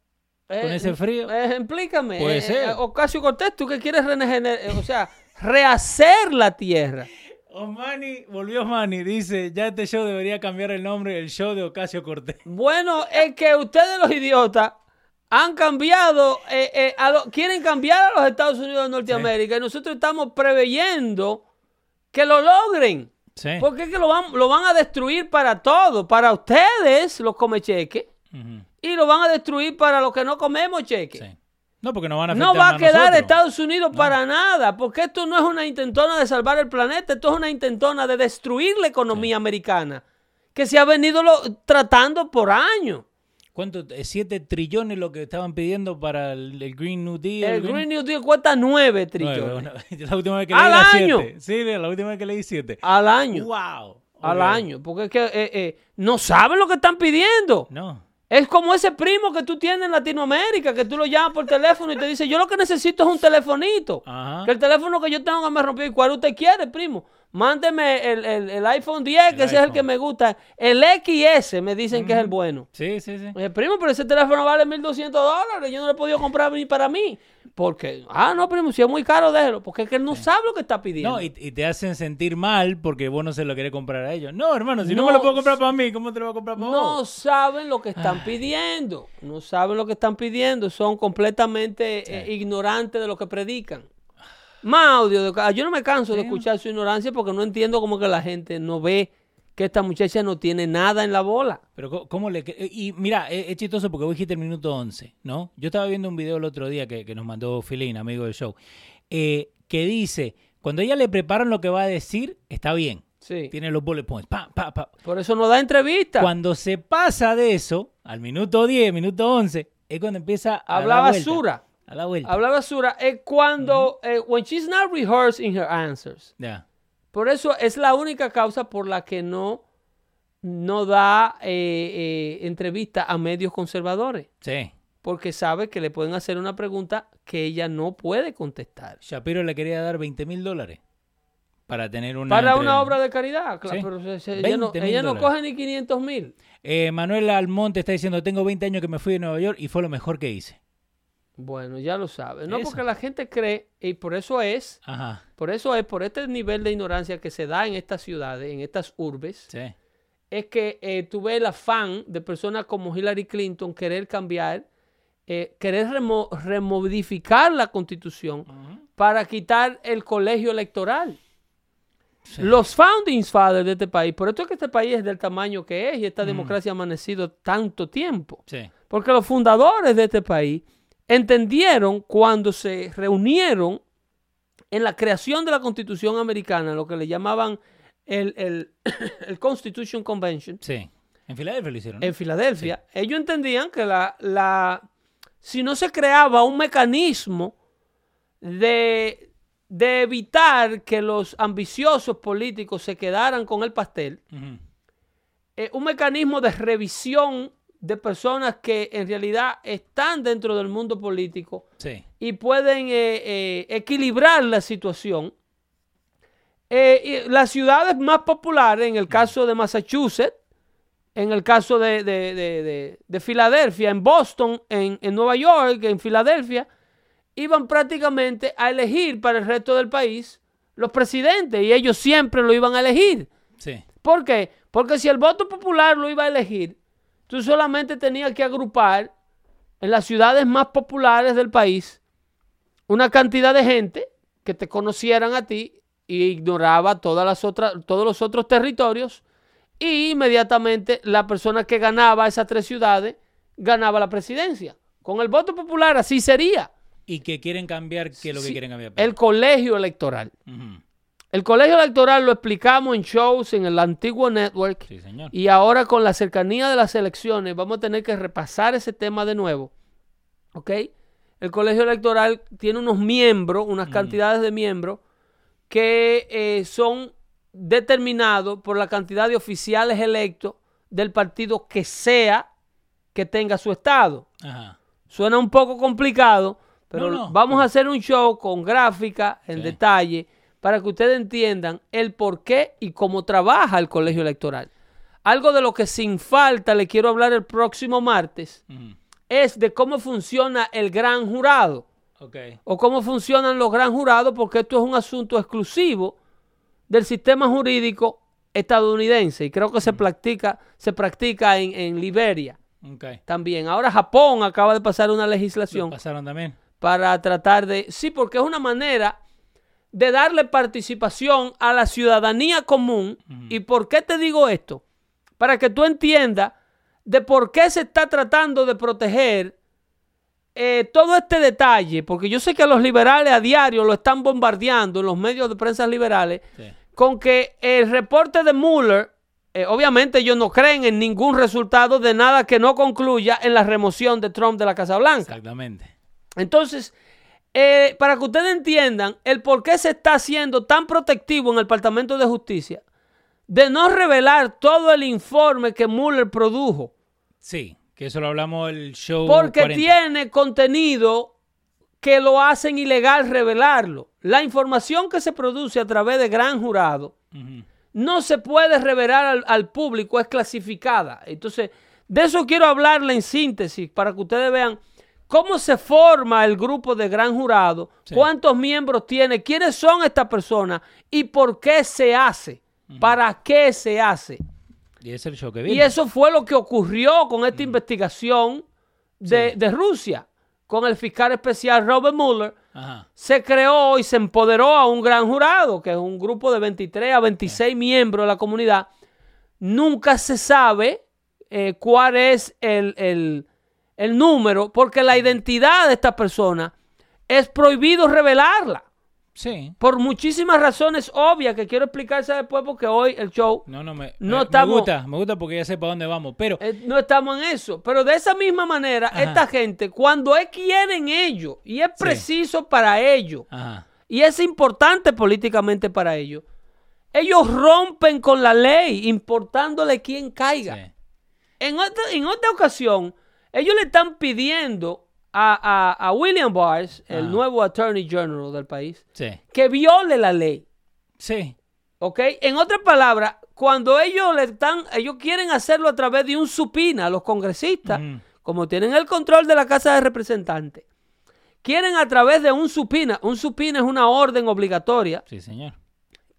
¿Con Eh, ese frío? eh, explícame. Puede eh, ser. Ocasio Cortés, tú que quieres eh, o sea, rehacer la tierra. Osmani, volvió Osmani, dice, ya este show debería cambiar el nombre del show de Ocasio Cortés. Bueno, es que ustedes los idiotas han cambiado, eh, eh, a lo- quieren cambiar a los Estados Unidos de Norteamérica y nosotros estamos preveyendo que lo logren. Sí. Porque es que lo van, lo van a destruir para todo. Para ustedes, los come cheque. Y lo van a destruir para los que no comemos cheque. sí. No, porque no van a No va a quedar nosotros. Estados Unidos para nada, porque esto no es una intentona de salvar el planeta, esto es una intentona de destruir la economía americana, que se ha venido lo- tratando por años. ¿Cuánto? Eh, ¿Siete trillones lo que estaban pidiendo para el, el Green New Deal? El Green New Deal cuesta 9 Nueve, trillones (laughs) bueno, la última vez que leí ¡Al año! siete. Sí, la última vez que leí siete. al año. ¡Wow! Al año, porque es que eh, eh, no saben lo que están pidiendo. No. Es como ese primo que tú tienes en Latinoamérica, que tú lo llamas por teléfono y te dice, yo lo que necesito es un telefonito. Ajá. Que el teléfono que yo tengo me rompió. ¿Y cuál usted quiere, primo? Mándeme el, el- el iPhone 10, que ese es el que me gusta. El XS me dicen que es el bueno. Sí, sí, sí. Eh, primo, pero ese teléfono vale 1.200 dólares. Yo no lo he podido comprar ni para mí. Porque, ah, no, primo, si es muy caro, déjelo. Porque es que él no sabe lo que está pidiendo. No, y, y te hacen sentir mal porque vos no se lo querés comprar a ellos. No, hermano, si no, No, me lo puedo comprar para mí, ¿cómo te lo voy a comprar para No vos? saben lo que Ah. están pidiendo. No saben lo que están pidiendo. Son completamente eh, ignorantes de lo que predican. Más audio. de- ah, yo no me canso de escuchar su ignorancia porque no entiendo cómo que la gente no ve que esta muchacha no tiene nada en la bola. Pero ¿cómo le... Y mira, es, es chistoso porque vos dijiste el minuto 11, ¿no? Yo estaba viendo un video el otro día que, que nos mandó Filín, amigo del show, eh, que dice, cuando ella le preparan lo que va a decir, está bien. Sí. Tiene los bullet points. Pa, pa, pa. Por eso no da entrevista. Cuando se pasa de eso, al minuto 10, minuto 11, es cuando empieza a Habla dar vuelta. basura. A la vuelta. Habla basura es cuando, eh, when she's not rehearsing her answers. Por eso es la única causa por la que no, no da eh, eh, entrevista a medios conservadores. Sí. Porque sabe que le pueden hacer una pregunta que ella no puede contestar. Shapiro le quería dar 20 mil dólares para tener una... Para entre- una obra de caridad, claro, Sí. pero se- ella, no, 20.000 ella no coge ni 500 mil. Eh, Manuel Almonte está diciendo, tengo 20 años que me fui de Nueva York y fue lo mejor que hice. Bueno, ya lo sabe. No, Eso. porque la gente cree, y por eso es, Ajá. por eso es, por este nivel de ignorancia que se da en estas ciudades, en estas urbes, Sí. es que eh, tú ves el afán de personas como Hillary Clinton querer cambiar, eh, querer remo- remodificar la constitución para quitar el colegio electoral. Los founding fathers de este país, por esto es que este país es del tamaño que es y esta democracia ha amanecido tanto tiempo. Sí. Porque los fundadores de este país entendieron cuando se reunieron en la creación de la constitución americana, lo que le llamaban el, el- (coughs) el Constitution Convention, Sí. En Filadelfia lo hicieron. ¿no? en Filadelfia, ellos entendían que la, la, si no se creaba un mecanismo de, de evitar que los ambiciosos políticos se quedaran con el pastel, eh, un mecanismo de revisión de personas que en realidad están dentro del mundo político Sí. y pueden eh, eh, equilibrar la situación. Eh, y las ciudades más populares, en el caso de Massachusetts, en el caso de, de- de- de- de Filadelfia, en Boston, en, en Nueva York, en Filadelfia, iban prácticamente a elegir para el resto del país los presidentes y ellos siempre lo iban a elegir. Sí. ¿Por qué? Porque si el voto popular lo iba a elegir, tú solamente tenías que agrupar en las ciudades más populares del país una cantidad de gente que te conocieran a ti y ignoraba todas las otras, todos los otros territorios y inmediatamente la persona que ganaba esas tres ciudades ganaba la presidencia. Con el voto popular así sería Y que quieren cambiar, ¿qué es lo que quieren cambiar? el colegio electoral. El colegio electoral lo explicamos en shows en el antiguo network. Sí, señor. Y ahora con la cercanía de las elecciones vamos a tener que repasar ese tema de nuevo. ¿Ok? El colegio electoral tiene unos miembros, unas cantidades de miembros que eh, son determinados por la cantidad de oficiales electos del partido que sea que tenga su estado. Ajá. Suena un poco complicado, pero No, no, vamos a hacer un show con gráfica en Sí. detalle para que ustedes entiendan el por qué y cómo trabaja el colegio electoral. Algo de lo que sin falta le quiero hablar el próximo martes es de cómo funciona el gran jurado o cómo funcionan los gran jurados, porque esto es un asunto exclusivo del sistema jurídico estadounidense y creo que se practica, se practica en, en Liberia también. Ahora Japón acaba de pasar una ¿Lo legislación pasaron también? para tratar de... Sí, porque es una manera de darle participación a la ciudadanía común. ¿Y por qué te digo esto? Para que tú entiendas de por qué se está tratando de proteger eh, todo este detalle, porque yo sé que los liberales a diario lo están bombardeando en los medios de prensa liberales Sí. con que el reporte de Mueller, eh, obviamente ellos no creen en ningún resultado de nada que no concluya en la remoción de Trump de la Casa Blanca. Exactamente. Entonces, eh, para que ustedes entiendan el por qué se está haciendo tan protectivo en el Departamento de Justicia de no revelar todo el informe que Mueller produjo, Sí, que eso lo hablamos el show. porque 40. tiene contenido que lo hacen ilegal revelarlo. La información que se produce a través de gran jurado no se puede revelar al, al público, es clasificada. Entonces, de eso quiero hablarle en síntesis para que ustedes vean cómo se forma el grupo de gran jurado, Sí. cuántos miembros tiene, quiénes son estas personas y por qué se hace, para qué se hace. Y es el show que Y viene. eso fue lo que ocurrió con esta investigación de, de Rusia, con el fiscal especial Robert Mueller Ajá. se creó y se empoderó a un gran jurado, que es un grupo de 23 a 26 miembros de la comunidad. Nunca se sabe eh, cuál es el, el- el número, porque la identidad de esta persona es prohibido revelarla. Sí. Por muchísimas razones obvias que quiero explicarse después, porque hoy el show No, no, me, No me- me gusta, me gusta porque ya sé para dónde vamos. Pero, Eh, no estamos en eso. Pero de esa misma manera, Ajá. esta gente, cuando es quieren ellos, y es preciso para ellos, ajá. y es importante políticamente para ellos, ellos rompen con la ley, importándole quien caiga. Sí. En, otra, en otra ocasión, ellos le están pidiendo a, a- a William Barr, el nuevo Attorney General del país, Sí. que viole la ley. Sí. ¿Ok? En otras palabras, cuando ellos le están, ellos quieren hacerlo a través de un supina, los congresistas, como tienen el control de la Casa de Representantes, quieren a través de un supina, un supina es una orden obligatoria Sí, señor.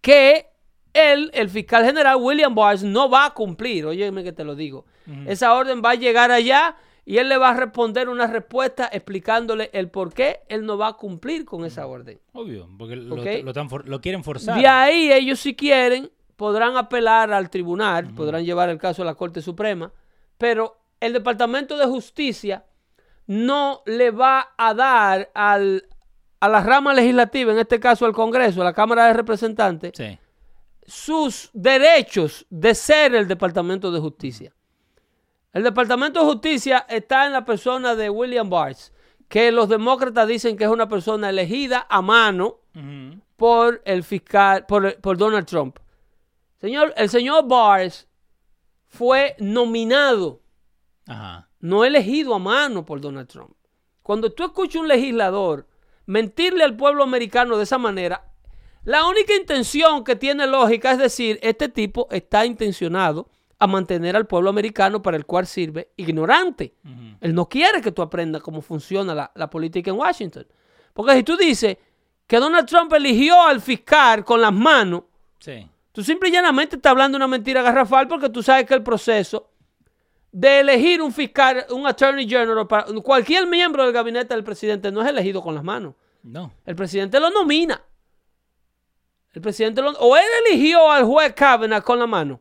que él, el fiscal general William Barr, no va a cumplir. Óyeme que te lo digo. Esa orden va a llegar allá y él le va a responder una respuesta explicándole el por qué él no va a cumplir con esa orden. Obvio, porque lo, quieren forzar. De ahí ellos si quieren podrán apelar al tribunal, podrán llevar el caso a la Corte Suprema, pero el Departamento de Justicia no le va a dar al, a la rama legislativa, en este caso al Congreso, a la Cámara de Representantes, Sí. sus derechos de ser el Departamento de Justicia. El Departamento de Justicia está en la persona de William Barr, que los demócratas dicen que es una persona elegida a mano por el fiscal, por, por Donald Trump. Señor, el señor Barr fue nominado, Ajá. no elegido a mano por Donald Trump. Cuando tú escuchas un legislador mentirle al pueblo americano de esa manera, la única intención que tiene lógica es decir, este tipo está intencionado a mantener al pueblo americano para el cual sirve ignorante. Él no quiere que tú aprendas cómo funciona la, la política en Washington. Porque si tú dices que Donald Trump eligió al fiscal con las manos, Sí. Tú simple y llanamente estás hablando una mentira garrafal porque tú sabes que el proceso de elegir un fiscal, un attorney general, para cualquier miembro del gabinete del presidente no es elegido con las manos. No. El presidente lo nomina. El presidente lo, o él eligió al juez Kavanaugh con la mano.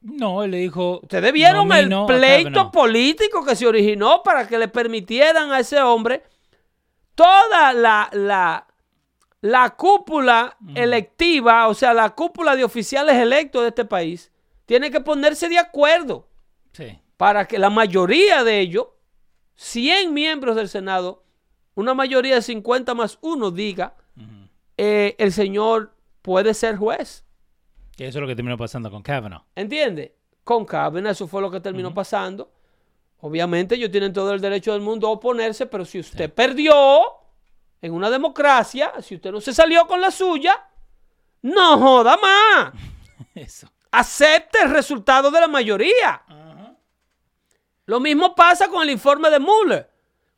No, él le dijo. Ustedes vieron el "Nomino a pleito Kavanaugh". político que se originó para que le permitieran a ese hombre toda la, la, la cúpula electiva, o sea, la cúpula de oficiales electos de este país, tiene que ponerse de acuerdo Sí. para que la mayoría de ellos, 100 miembros del Senado, una mayoría de 50 más uno diga, eh, el señor puede ser juez. Que eso es lo que terminó pasando con Kavanaugh. ¿Entiende? Con Kavanaugh eso fue lo que terminó pasando. Obviamente ellos tienen todo el derecho del mundo a oponerse, pero si usted perdió en una democracia, si usted no se salió con la suya, no joda más. (laughs) Eso. Acepte el resultado de la mayoría. Lo mismo pasa con el informe de Mueller.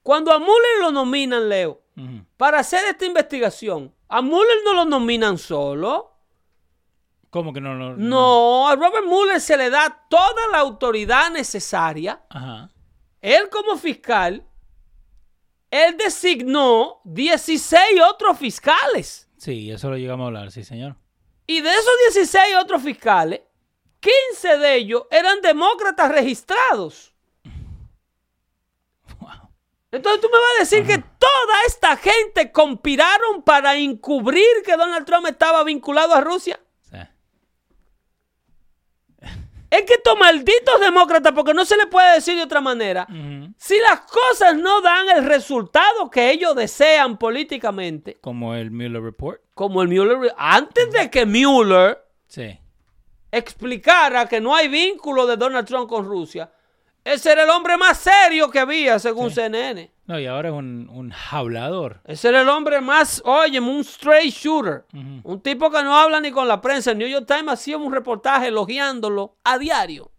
Cuando a Mueller lo nominan, Leo, para hacer esta investigación, a Mueller no lo nominan solo. ¿Cómo que no? No. No, a Robert Mueller se le da toda la autoridad necesaria. Ajá. Él como fiscal, él designó 16 otros fiscales. Sí, eso lo llegamos a hablar, sí, señor. Y de esos 16 otros fiscales, 15 de ellos eran demócratas registrados. Wow. Entonces tú me vas a decir que toda esta gente conspiraron para encubrir que Donald Trump estaba vinculado a Rusia. Sí. Es que estos malditos demócratas, porque no se le puede decir de otra manera, si las cosas no dan el resultado que ellos desean políticamente, Como el Mueller Report. como el Mueller, antes de que Mueller Sí. explicara que no hay vínculo de Donald Trump con Rusia, ese era el hombre más serio que había, según CNN. No, y ahora es un, un hablador. Ese era el hombre más, oye, un straight shooter. Un tipo que no habla ni con la prensa. El New York Times hacía un reportaje elogiándolo a diario.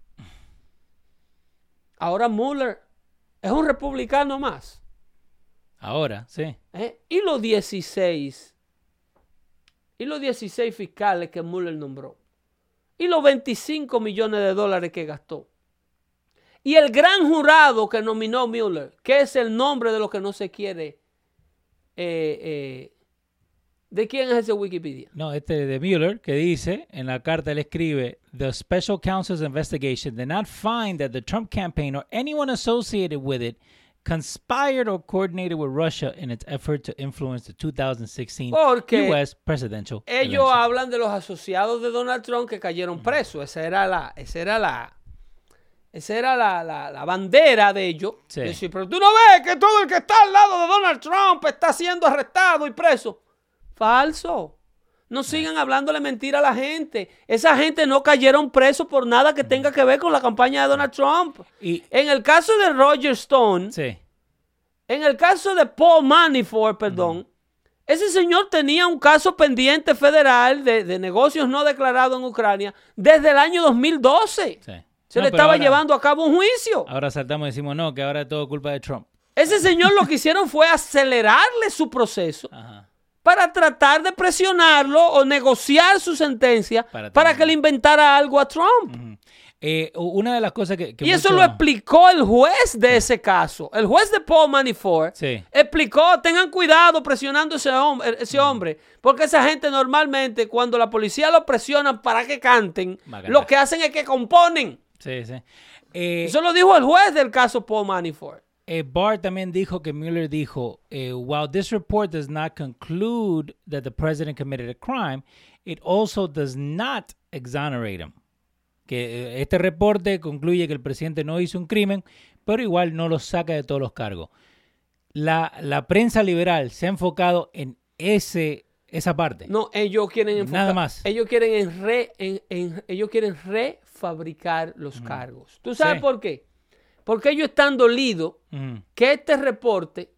Ahora Mueller es un republicano más. Ahora, sí. ¿eh? Y los 16. Y los 16 fiscales que Mueller nombró. Y los 25 millones de dólares que gastó. Y el gran jurado que nominó Mueller, que es el nombre de lo que no se quiere. eh, eh, ¿De quién es ese Wikipedia? No, este de Mueller, que dice, en la carta él escribe, The Special Counsel's investigation did not find that the Trump campaign or anyone associated with it conspired or coordinated with Russia in its effort to influence the 2016 Porque U.S. presidential Ellos election. hablan de los asociados de Donald Trump que cayeron presos. Esa era la, esa era la, esa era la, la- la bandera de ellos. Sí. Decir, pero tú no ves que todo el que está al lado de Donald Trump está siendo arrestado y preso. Falso. No sigan hablándole mentira a la gente. Esa gente no cayeron presos por nada que tenga que ver con la campaña de Donald Trump. Y, En el caso de Roger Stone, sí, en el caso de Paul Manafort, perdón, ese señor tenía un caso pendiente federal de, de negocios no declarados en Ucrania desde el año 2012. sí. Se No, le estaba ahora- llevando a cabo un juicio. Ahora saltamos y decimos, no, que ahora es todo culpa de Trump. Ese señor lo que hicieron fue acelerarle su proceso (laughs) Ajá. para tratar de presionarlo o negociar su sentencia Para que le inventara algo a Trump. Eh, una de las cosas que... que Y eso lo explicó el juez de ese caso. El juez de Paul Manafort Sí. explicó, tengan cuidado presionando ese, hom- ese hombre, porque esa gente normalmente cuando la policía lo presiona para que canten, lo que hacen es que componen. Sí, sí. Eh, Eso lo dijo el juez del caso Paul Manafort. Eh, Barr también dijo que Mueller dijo, eh, while this report does not conclude that the president committed a crime, it also does not exonerate him. Que eh, este reporte concluye que el presidente no hizo un crimen, pero igual no lo saca de todos los cargos. La, la prensa liberal se ha enfocado en ese Esa parte. No, ellos quieren enfocar. Nada más. Ellos quieren en re, en- en- ellos quieren refabricar los cargos. ¿Tú sabes Sí. por qué? Porque ellos están dolidos que este reporte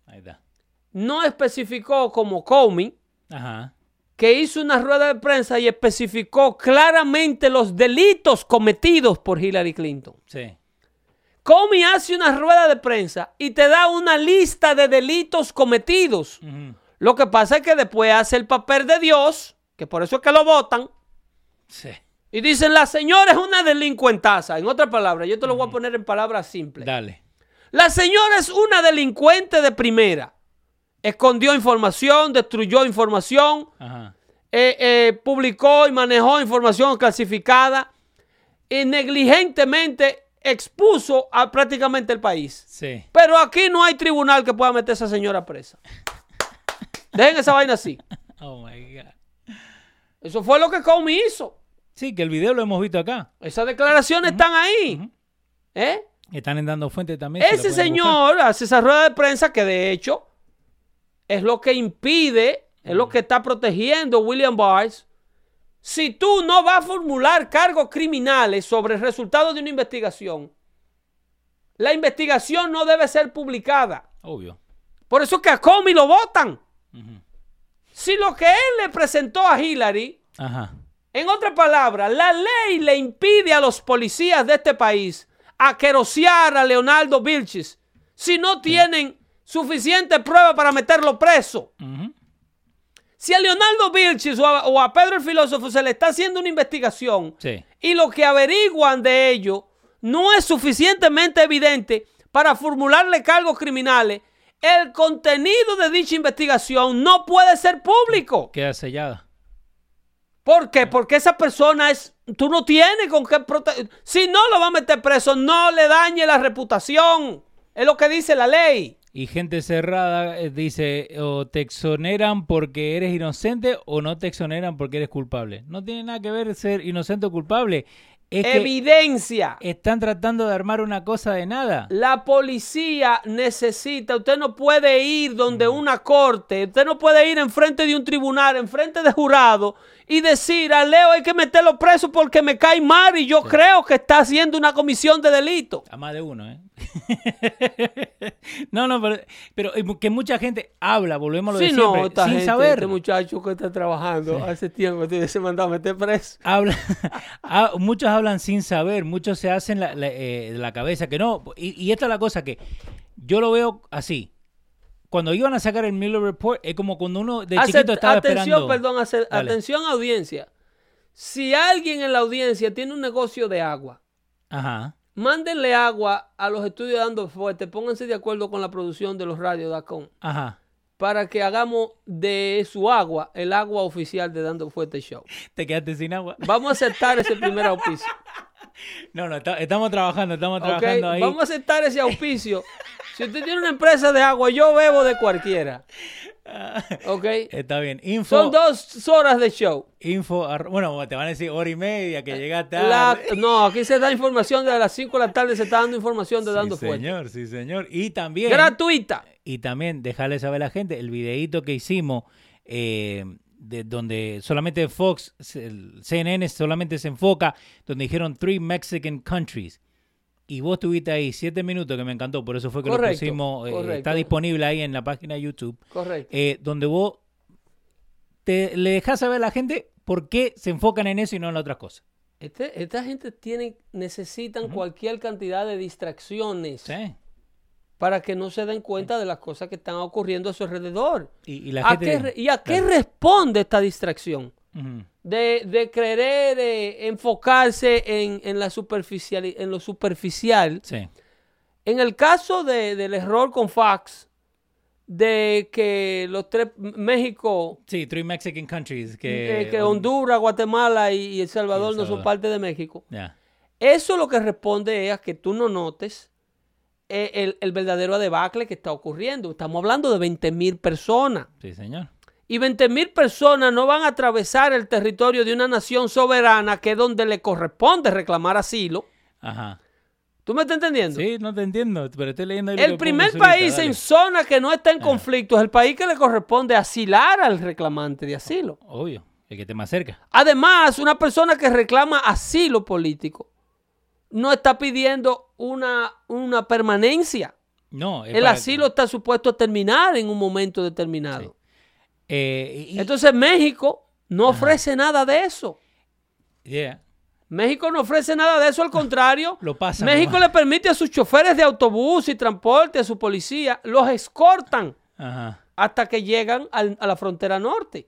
no especificó como Comey Ajá. que hizo una rueda de prensa y especificó claramente los delitos cometidos por Hillary Clinton. Sí. Comey hace una rueda de prensa y te da una lista de delitos cometidos. Lo que pasa es que después hace el papel de Dios, que por eso es que lo votan, Sí. Y dicen, la señora es una delincuentaza. En otras palabras, yo te lo voy a poner en palabras simples. Dale. La señora es una delincuente de primera. Escondió información, destruyó información, Ajá. eh, eh, publicó y manejó información clasificada y negligentemente expuso a prácticamente el país. Sí. Pero aquí no hay tribunal que pueda meter a esa señora presa. Dejen esa vaina así. (laughs) Oh my God. Eso fue lo que Comey hizo. Sí, que el video lo hemos visto acá. Esas declaraciones están ahí. ¿Eh? Están en dando fuente también. Ese buscar. señor hace esa rueda de prensa que de hecho es lo que impide, es lo que está protegiendo William Barr. Si tú no vas a formular cargos criminales sobre el resultado de una investigación, la investigación no debe ser publicada. Obvio. Por eso es que a Comey lo votan. Si lo que él le presentó a Hillary, Ajá. En otras palabras, la ley le impide a los policías de este país aquerosear a Leonardo Vilchis si no tienen suficiente prueba para meterlo preso. Si a Leonardo Vilchis o a, o a Pedro el filósofo se le está haciendo una investigación Sí. y lo que averiguan de ello no es suficientemente evidente para formularle cargos criminales, el contenido de dicha investigación no puede ser público. Queda sellada. ¿Por qué? Porque esa persona es. Tú no tienes con qué proteger. Si no lo va a meter preso, no le dañe la reputación. Es lo que dice la ley. Y gente cerrada eh, dice, o te exoneran porque eres inocente o no te exoneran porque eres culpable. No tiene nada que ver ser inocente o culpable. Es Evidencia. están tratando de armar una cosa de nada. La policía necesita, usted no puede ir donde una corte, usted no puede ir enfrente de un tribunal, enfrente de jurado y decir a Leo hay que meterlo preso porque me cae mal y yo creo que está haciendo una comisión de delito. A más de uno, ¿eh? (laughs) no, no, pero, pero eh, que mucha gente habla, volvemos a lo de Sí, siempre, no, esta sin gente, saber. este muchacho que está trabajando hace tiempo, te hubiese mandado a meter preso. Habla, (laughs) ah, muchos hablan sin saber, muchos se hacen la, la, eh, la cabeza que no. Y, y esta es la cosa que yo lo veo así. Cuando iban a sacar el Miller Report, es como cuando uno de chiquito estaba atención, esperando. perdón, Dale. atención audiencia. Si alguien en la audiencia tiene un negocio de agua, Ajá. mándenle agua a los estudios dando fuerte, pónganse de acuerdo con la producción de los radios.com Ajá. para que hagamos de su agua el agua oficial de Dando Fuerte Show. Te quedaste sin agua. Vamos a aceptar ese primer auspicio. (laughs) No, no, estamos trabajando, estamos trabajando ahí. Vamos a aceptar ese auspicio. (laughs) Si usted tiene una empresa de agua, yo bebo de cualquiera. ¿Ok? Está bien. Info. Son dos horas de show. Info. Bueno, te van a decir hora y media que llegaste La- tarde. no, aquí se da información de las 5 de la tarde, se está dando información de Dando sí, Fuerte. señor, sí, señor. Y también. Gratuita. Y también dejarle saber a la gente el videíto que hicimos, eh, de donde solamente Fox, el CNN solamente se enfoca, donde dijeron Three Mexican Countries. Y vos estuviste ahí siete minutos, que me encantó, por eso fue que lo Correcto, pusimos. eh, está disponible ahí en la página de YouTube, Correcto. eh, donde vos te, le dejás saber a la gente por qué se enfocan en eso y no en otras cosas. Este- esta gente tiene, necesitan cualquier cantidad de distracciones ¿Sí? para que no se den cuenta de las cosas que están ocurriendo a su alrededor. Y, y la ¿A gente. qué re- ¿Y a qué responde esta distracción? Ujú. De, de querer eh, enfocarse en, en la superficial, en lo superficial. Sí. En el caso de- del error con Fox, de que los tres, México, Sí, Three Mexican Countries. Que, eh, que Honduras, Guatemala y, y El Salvador no son parte de México. Eso lo que responde es a que tú no notes eh, el, el verdadero debacle que está ocurriendo. Estamos hablando de 20 mil personas. Sí, señor. Y 20 mil personas no van a atravesar el territorio de una nación soberana que es donde le corresponde reclamar asilo. Ajá. ¿Tú me estás entendiendo? Sí, no te entiendo, pero estoy leyendo El pongo primer país dale. en zona que no está en conflicto es el país que le corresponde asilar al reclamante de asilo. Obvio, el que esté más cerca. Además, una persona que reclama asilo político no está pidiendo una, una permanencia. No, El asilo está supuesto a terminar en un momento determinado. Eh, y- Entonces México no ofrece nada de eso. yeah. México no ofrece nada de eso, al (laughs) contrario. Lo pasa México nomás. le permite a sus choferes de autobús y transporte, a su policía, los escortan Ajá. hasta que llegan al- a la frontera norte.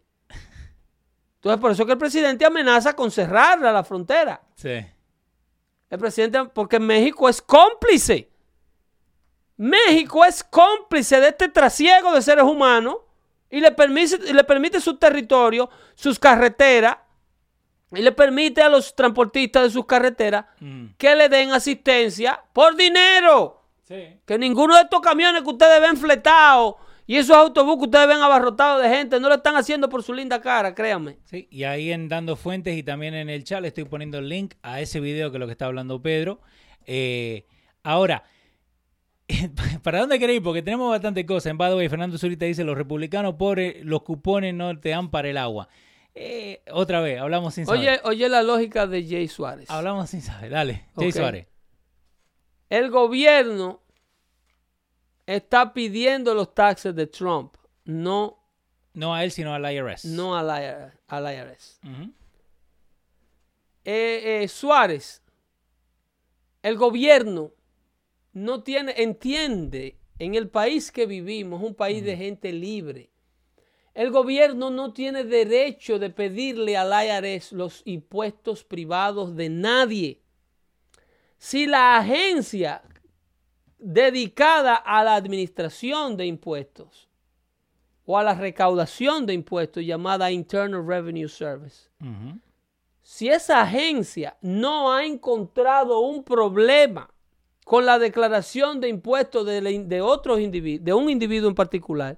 Entonces, por eso que el presidente amenaza con cerrar a la frontera. Sí. El presidente, porque México es cómplice. México es cómplice de este trasiego de seres humanos y le permite, le permite su territorio, sus carreteras, y le permite a los transportistas de sus carreteras Mm. que le den asistencia por dinero. Sí. Que ninguno de estos camiones que ustedes ven fletados y esos autobuses que ustedes ven abarrotados de gente no lo están haciendo por su linda cara, créanme. Sí, y ahí en Dando Fuentes y también en el chat le estoy poniendo el link a ese video que es lo que está hablando Pedro. Eh, ahora, (laughs) ¿para dónde queréis? Porque tenemos bastante cosas. En Badway, Fernando Zurita dice, los republicanos pobres, los cupones no te dan para el agua. Eh, otra vez, hablamos sin saber. Oye, oye la lógica de Jay Suárez. Hablamos sin saber. Dale, Jay. Suárez. El gobierno está pidiendo los taxes de Trump, no, No a él, sino al IRS. no al IRS. al IRS. Eh, eh, Suárez, el gobierno no tiene, entiende, en el país que vivimos, un país de gente libre, el gobierno no tiene derecho de pedirle al IRS los impuestos privados de nadie. Si la agencia dedicada a la administración de impuestos o a la recaudación de impuestos llamada Internal Revenue Service, si esa agencia no ha encontrado un problema con la declaración de impuestos de, otros individuos, de un individuo en particular,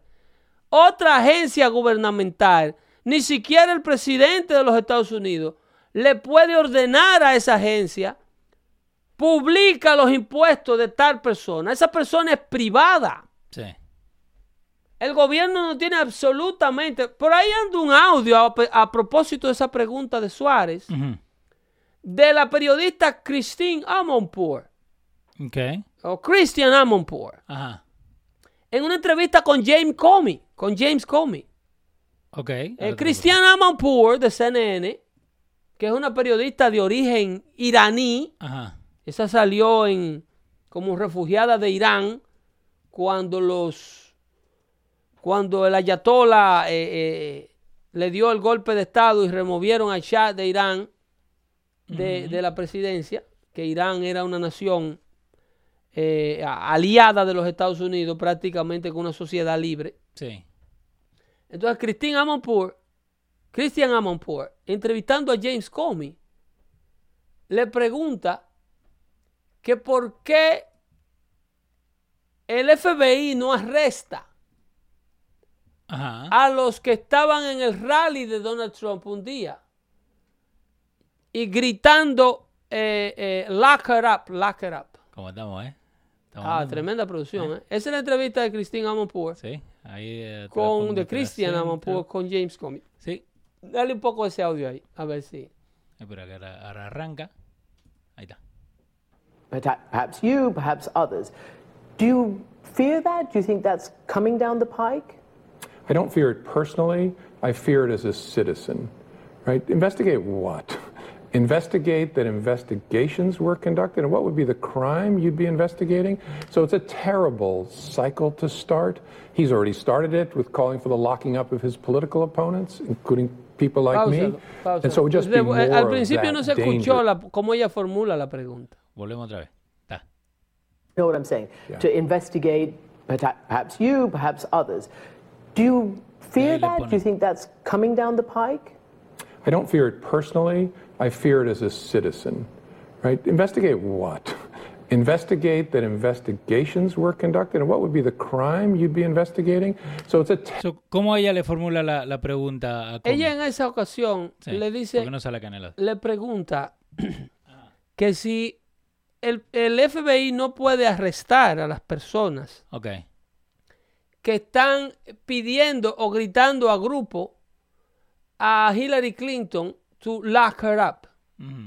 otra agencia gubernamental, ni siquiera el presidente de los Estados Unidos, le puede ordenar a esa agencia, publica los impuestos de tal persona. Esa persona es privada. Sí. El gobierno no tiene absolutamente... Por ahí anda un audio a, a propósito de esa pregunta de Suárez, de la periodista Christine Amonpour, Ok. o Christian Amonpour, Ajá. en una entrevista con James Comey, con James Comey. Ok. Eh, Christian Amonpour de CNN, que es una periodista de origen iraní, Ajá. esa salió en, como refugiada de Irán cuando los cuando el ayatollah eh, eh, le dio el golpe de estado y removieron al Shah de Irán de, de la presidencia, que Irán era una nación eh, aliada de los Estados Unidos, prácticamente con una sociedad libre. Sí. Entonces, Christine Amonpour, Christian Amonpour, entrevistando a James Comey, le pregunta que por qué el FBI no arresta Ajá. a los que estaban en el rally de Donald Trump un día y gritando eh, eh, lock her up, lock her up. ¿Cómo estamos, eh? Estamos Ah, andando. tremenda producción. ¿eh? Esa es la entrevista de Christine Amonpour Sí. Ahí. eh, te la con de en Christian acento. Amonpour con James Comey. Sí. Dale un poco de ese audio ahí, a ver si. Espera que ahora, ahora arranca. Ahí está. Perha- Perhaps you, perhaps others. Do you fear that? Do you think that's coming down the pike? I don't fear it personally. I fear it as a citizen. Right? Investigate what? Investigate that investigations were conducted, and what would be the crime you'd be investigating? So it's a terrible cycle to start. He's already started it with calling for the locking up of his political opponents, including people like me. Páusalo, páusalo. And so it would just be more Al of principio no se that escuchó danger. la, cómo ella formula la pregunta. Volvemos otra vez. Está. You know what I'm saying? Yeah. To investigate perhaps you, perhaps others. Do you fear that? Do you think that's coming down the pike? I don't fear it personally. I fear it as a citizen. Right? Investigate what? (laughs) Investigate that investigations were conducted, and what would be the crime you'd be investigating? So it's a So, ¿Cómo ella le formula la, la pregunta a Comey? Ella en esa ocasión Sí, le ¿Por dice, no sale le pregunta (clears throat) que si el, el FBI no puede arrestar a las personas Ok. que están pidiendo o gritando a grupo a Hillary Clinton to lock her up.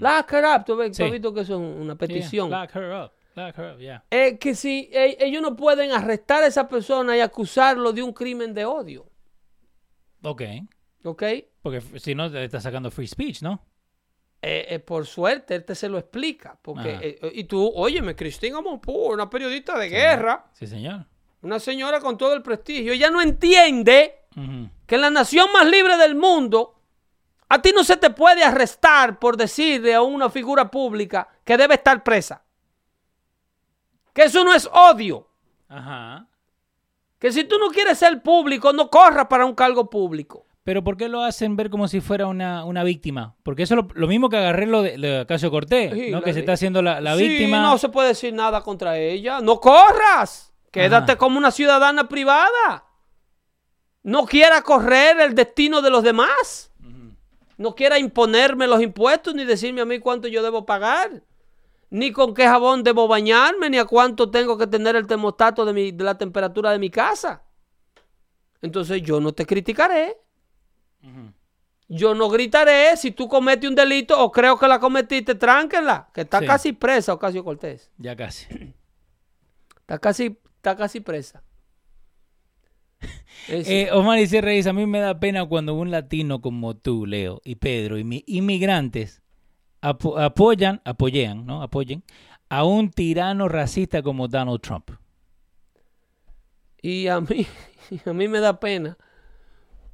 Lock her up, tú, ves, tú has visto que eso es una petición. Yeah, lock her up. Lock her up, yeah. Eh, que si eh, ellos no pueden arrestar a esa persona y acusarlo de un crimen de odio. Ok. ¿Ok? Porque si no, te está sacando free speech, ¿no? Eh, eh, por suerte, él te se lo explica. Porque, eh, y tú, óyeme, Cristina Monpú, una periodista de guerra, Sí, señor. una señora con todo el prestigio, ella no entiende que en la nación más libre del mundo, a ti no se te puede arrestar por decirle a una figura pública que debe estar presa. Que eso no es odio. Ajá. Que si tú no quieres ser público, no corras para un cargo público. Pero ¿por qué lo hacen ver como si fuera una, una víctima? Porque eso es lo, lo mismo que agarré lo de, de Ocasio Cortés, Sí, ¿no? que se está haciendo la, la Sí, víctima. no se puede decir nada contra ella. No corras. Quédate Ajá. como una ciudadana privada. No quiera correr el destino de los demás. No quiera imponerme los impuestos ni decirme a mí cuánto yo debo pagar. Ni con qué jabón debo bañarme, ni a cuánto tengo que tener el termostato de, mi- de la temperatura de mi casa. Entonces yo no te criticaré. Yo no gritaré si tú cometes un delito o creo que la cometiste, tránquenla, que está Sí. casi presa Ocasio Cortés. Ya casi. Está casi, está casi presa. (laughs) Eh, Omar y dice, a mí me da pena cuando un latino como tú, Leo, y Pedro, y mi- inmigrantes, apo- apoyan, apoyan, ¿no? Apoyen a un tirano racista como Donald Trump. y a mí, (laughs) a mí me da pena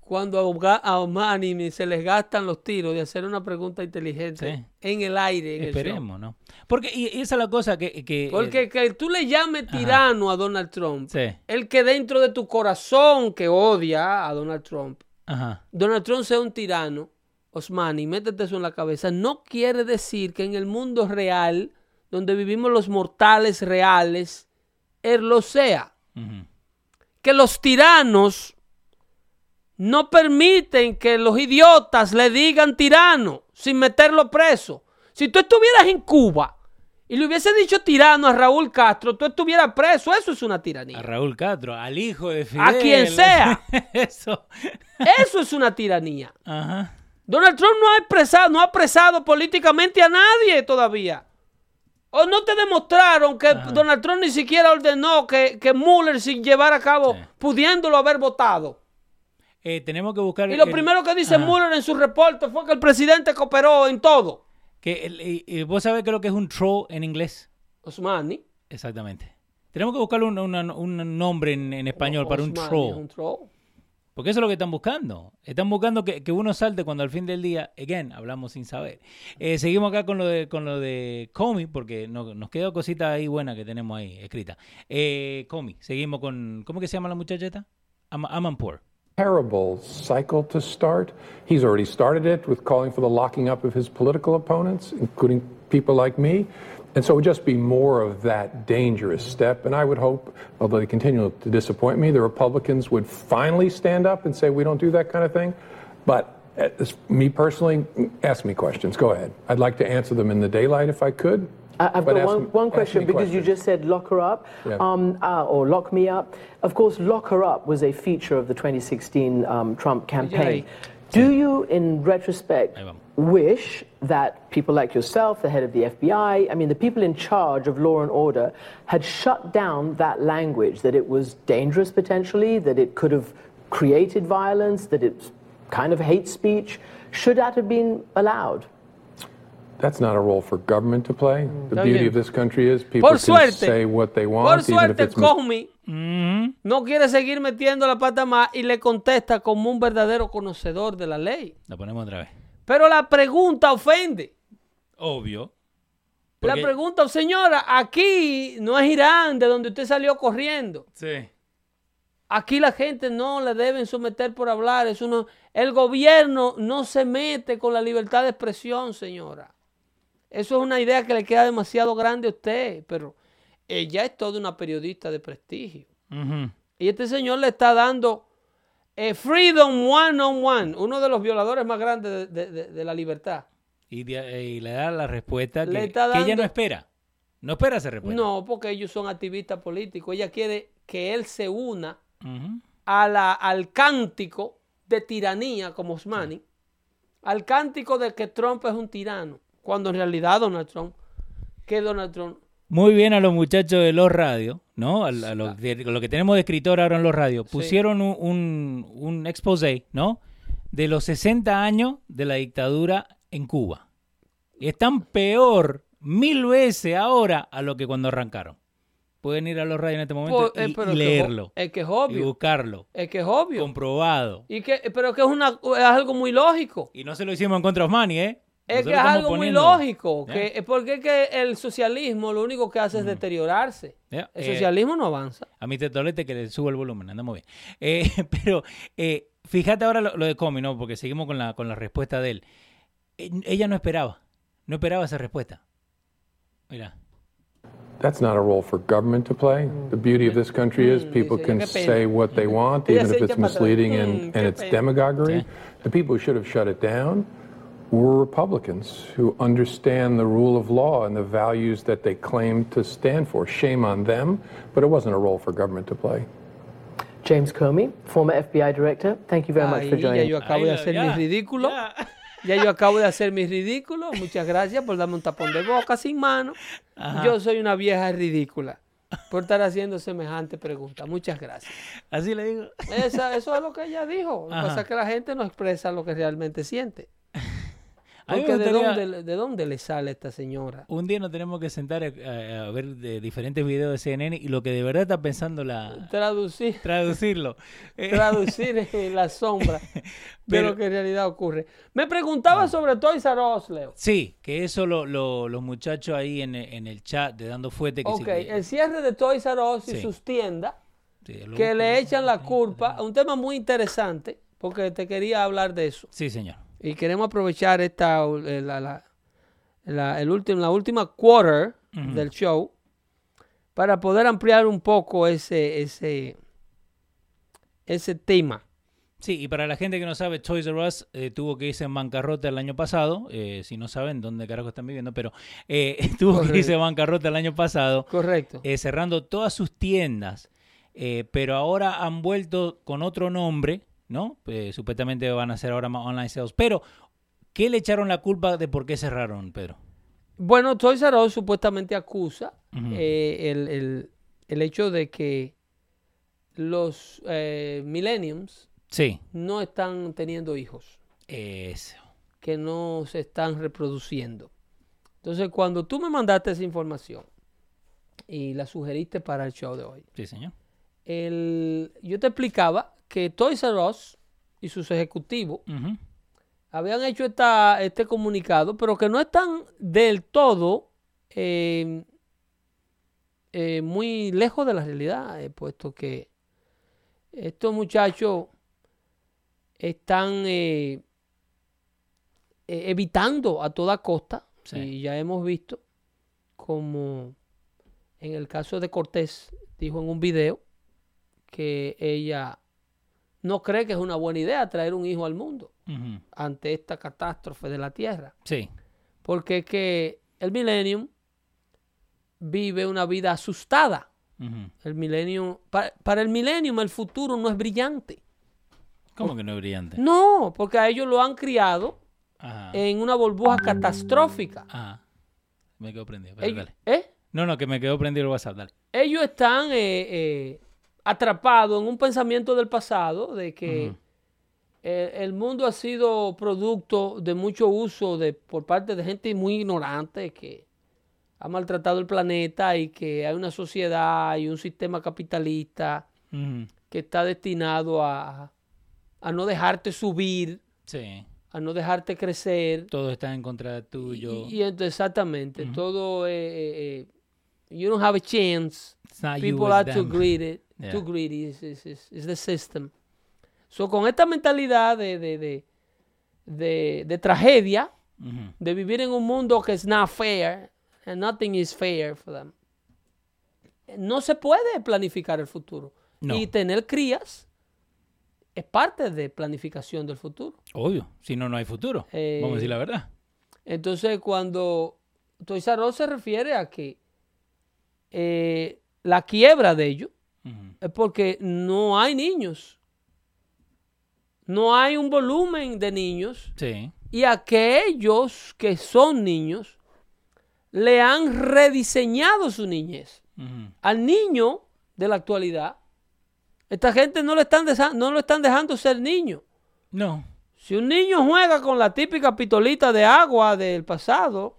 cuando a me- se les gastan los tiros de hacer una pregunta inteligente Sí. en el aire. En el. Esperemos, ¿no? Porque y, esa es la cosa que... que Porque que tú le llames tirano a Donald Trump, Sí. el que dentro de tu corazón que odia a Donald Trump, Ajá. Donald Trump sea un tirano, Osmani, métete eso en la cabeza, no quiere decir que en el mundo real, donde vivimos los mortales reales, él lo sea. Que los tiranos no permiten que los idiotas le digan tirano sin meterlo preso. Si tú estuvieras en Cuba y le hubiese dicho tirano a Raúl Castro, tú estuvieras preso. Eso es una tiranía. A Raúl Castro, al hijo de Fidel. A quien sea. (laughs) Eso. Eso es una tiranía. Ajá. Donald Trump no ha expresado, no ha apresado políticamente a nadie todavía. ¿O no te demostraron que Donald Trump ni siquiera ordenó que, que Mueller sin llevar a cabo, Sí. pudiéndolo haber votado? Eh, tenemos que buscar... Y lo el- primero que dice Ajá. Mueller en su reporte fue que el presidente cooperó en todo. Que el- vos sabés qué es lo que es un troll en inglés. Osmani. Exactamente. Tenemos que buscar un, una- un nombre en, en español para un troll. es un troll. Porque eso es lo que están buscando. Están buscando que, que uno salte cuando al fin del día, again, hablamos sin saber. Eh, seguimos acá con lo de con lo de Comey, porque no- nos quedó cosita ahí buena que tenemos ahí escrita. Eh, Comey, seguimos con, ¿cómo que se llama la muchacheta? Am Amanpour. Terrible cycle to start. He's already started it with calling for the locking up of his political opponents, including people like me. And so it would just be more of that dangerous step. And I would hope, although they continue to disappoint me, the Republicans would finally stand up and say, we don't do that kind of thing. But uh, as- me personally, ask me questions. Go ahead. I'd like to answer them in the daylight if I could. I- I've but got ask one, one question me because you just said lock her up Yeah. um, uh, or lock me up. Of course, lock her up was a feature of the 2016 um, Trump campaign. Yay. Do you, in retrospect, wish that people like yourself, the head of the FBI, I mean, the people in charge of law and order, had shut down that language, that it was dangerous potentially, that it could have created violence, that it's kind of hate speech? Should that have been allowed? That's not a role for government to play. The Está beauty bien. of this country is people Por can suerte. say what they want, Por even if suerte, it's mis- Comey no quiere seguir metiendo la pata más y le contesta como un verdadero conocedor de la ley. La ponemos otra vez. Pero la pregunta ofende. Obvio. La Porque- pregunta, señora, aquí no es Irán de donde usted salió corriendo. Sí. Aquí la gente no le deben someter por hablar. Es uno, el gobierno no se mete con la libertad de expresión, señora. Eso es una idea que le queda demasiado grande a usted, pero ella es toda una periodista de prestigio. Y este señor le está dando eh, Freedom One on One, uno de los violadores más grandes de, de- de- de la libertad. Y, de- y le da la respuesta que, ella no espera. No espera esa respuesta. No, porque ellos son activistas políticos. Ella quiere que él se una a la- al cántico de tiranía como Osmani, al cántico de que Trump es un tirano, cuando en realidad Donald Trump, que Donald Trump, Muy bien a los muchachos de los radios, ¿no? A, a los de- lo que tenemos de escritor ahora en los radios. Pusieron un, un, un exposé, ¿no? De los 60 años de la dictadura en Cuba. Y están peor mil veces ahora a lo que cuando arrancaron. Pueden ir a los radios en este momento pues, eh, y, pero y es que es o- leerlo. es que es y obvio, buscarlo. es que es obvio, Comprobado. y que, pero que es, una, es algo muy lógico. Y no se lo hicimos en contra de Osmani, ¿eh? Es Nosotros que es algo muy lógico, Ya. que, porque es que el socialismo lo único que hace es deteriorarse. El eh, socialismo no avanza. A mi tetolete que le subo el volumen, andamos bien. Eh, (laughs) pero eh, fíjate ahora lo, lo de Comi, ¿no? Porque seguimos con la, con la respuesta de él. Eh, Ella no esperaba, no esperaba esa respuesta. Mira, That's not a role for government to play. The beauty of this country is people dice, can say what they want, even if it's misleading Mm, and, qué and it's demagoguery. The people who should have shut it down were Republicans who understand the rule of law and the values that they claim to stand for. Shame on them, but it wasn't a role for government to play. James Comey, former FBI director, thank you very much Ahí for ya joining. yo acabo Ahí de lo- hacer ya, mi ridículo. ya. (laughs) Ya yo acabo de hacer mi ridículo. Muchas gracias por darme un tapón de boca sin mano. Yo soy una vieja ridícula por estar haciendo semejante pregunta. Muchas gracias. así le digo. Esa- eso es lo que ella dijo. Lo que Ajá. pasa es que la gente no expresa lo que realmente siente. ¿De dónde, le- ¿de dónde le sale esta señora? Un día nos tenemos que sentar a, ver de diferentes videos de CNN y lo que de verdad está pensando la... Traducir, Traducirlo. (laughs) Traducir la sombra (laughs) de Pero- lo que en realidad ocurre. Me preguntaba sobre Toys R Us, Leo. Sí, que eso lo, lo- los muchachos ahí en, el- en el chat de Dando Fuete. Que Ok, el cierre de Toys R Us y Sí. sus tiendas sí, que le echan la culpa. Un tema muy interesante porque te quería hablar de eso. Sí, señor. Y queremos aprovechar esta, eh, la, la, la- el último, la última quarter del show para poder ampliar un poco ese, ese, ese tema. Sí, y para la gente que no sabe, Toys R Us eh, tuvo que irse en bancarrota el año pasado. eh, si no saben dónde carajo están viviendo, pero eh, (laughs) tuvo que irse en bancarrota el año pasado, Correcto. cerrando todas sus tiendas. pero ahora han vuelto con otro nombre, ¿no? Eh, supuestamente van a ser ahora más online sales. Pero, ¿qué le echaron la culpa de por qué cerraron, Pedro? Bueno, Toys R Us supuestamente acusa eh, el, el- el hecho de que los eh, millenniums Sí, no están teniendo hijos. eso. que no se están reproduciendo. Entonces, cuando tú me mandaste esa información y la sugeriste para el show de hoy, Sí, señor. el- yo te explicaba que Toys R Us y sus ejecutivos habían hecho esta, este comunicado, pero que no están del todo eh, eh, muy lejos de la realidad, eh, puesto que estos muchachos están eh, eh, evitando a toda costa, Sí. y ya hemos visto como en el caso de Cortés dijo en un video que ella no cree que es una buena idea traer un hijo al mundo ante esta catástrofe de la Tierra. Sí, Porque es que el millennium vive una vida asustada. El millennium, pa- para, el millennium el futuro no es brillante. ¿Cómo que no es brillante? No, porque a ellos lo han criado Ajá. en una burbuja catastrófica. Ajá. Me quedo prendido. Pero Ellos, dale. ¿eh? No, no, que me quedó prendido el WhatsApp, dale. ellos están eh, eh, atrapados en un pensamiento del pasado de que eh, el mundo ha sido producto de mucho uso de, por parte de gente muy ignorante que ha maltratado el planeta y que hay una sociedad y un sistema capitalista que está destinado a, a no dejarte subir, Sí. a no dejarte crecer. Todo está en contra tuyo. Y, y exactamente, todo, eh, eh, eh, you don't have a chance. It's People it's are too them. greedy. Yeah. Too greedy is the system. So, con esta mentalidad de, de, de, de- de tragedia, Ujú. de vivir en un mundo que es not fair, and nothing is fair for them, no se puede planificar el futuro. No. Y tener crías es parte de planificación del futuro. Obvio, si no, no hay futuro. Eh, Vamos a decir la verdad. Entonces, cuando Us se refiere a que eh, la quiebra de ellos es porque no hay niños. No hay un volumen de niños Sí. y aquellos que son niños le han rediseñado su niñez. Al niño de la actualidad, esta gente no, le están no lo están dejando ser niño. No. Si un niño juega con la típica pistolita de agua del pasado,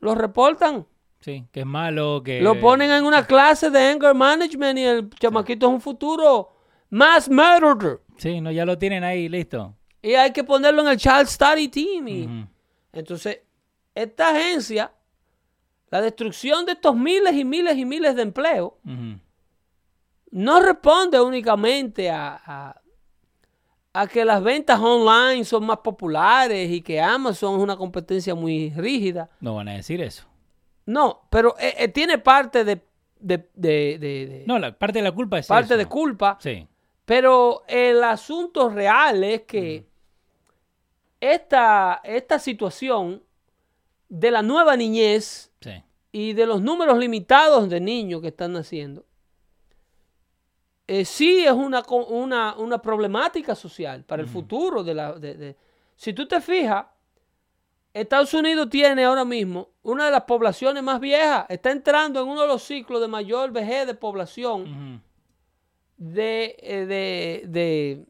lo reportan. Sí, que es malo, que... Lo ponen en una clase de anger management y el chamaquito es un futuro mass murderer. Sí, no, ya lo tienen ahí, listo. Y hay que ponerlo en el child study team. y-. Entonces, esta agencia, la destrucción de estos miles y miles y miles de empleos, no responde únicamente a, a- a que las ventas online son más populares y que Amazon es una competencia muy rígida. No van a decir eso. No, pero eh, eh, tiene parte de, de- de- No, la parte de la culpa es parte eso. de culpa. Sí. Pero el asunto real es que esta, esta situación de la nueva niñez Sí. y de los números limitados de niños que están naciendo, eh, sí es una, una, una problemática social para el futuro de la... de- de- si tú te fijas, Estados Unidos tiene ahora mismo una de las poblaciones más viejas, está entrando en uno de los ciclos de mayor vejez de población de, eh, de, de,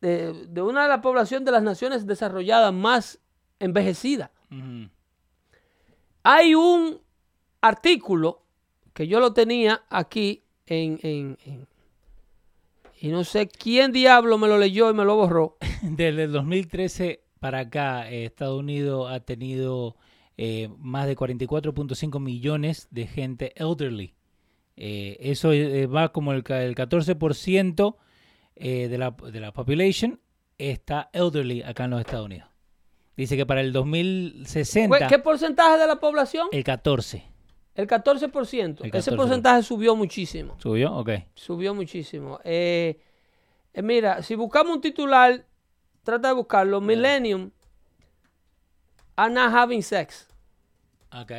de- de una de las poblaciones de las naciones desarrolladas más envejecidas. Ujú. Hay un artículo que yo lo tenía aquí en, en- en- y no sé quién diablo me lo leyó y me lo borró. (laughs) Desde el 2013 para acá, eh, Estados Unidos ha tenido eh, más de 44.5 millones de gente elderly. Eh, eso va como el, el 14% eh, de, la, de la population está elderly acá en los Estados Unidos. Dice que para el 2060, ¿Qué porcentaje de la población? el 14. El 14%. El Ese 14%. porcentaje subió muchísimo. ¿Subió? Ok. Subió muchísimo. Mira, si buscamos un titular, trata de buscarlo. Millennium are not having sex. Ok.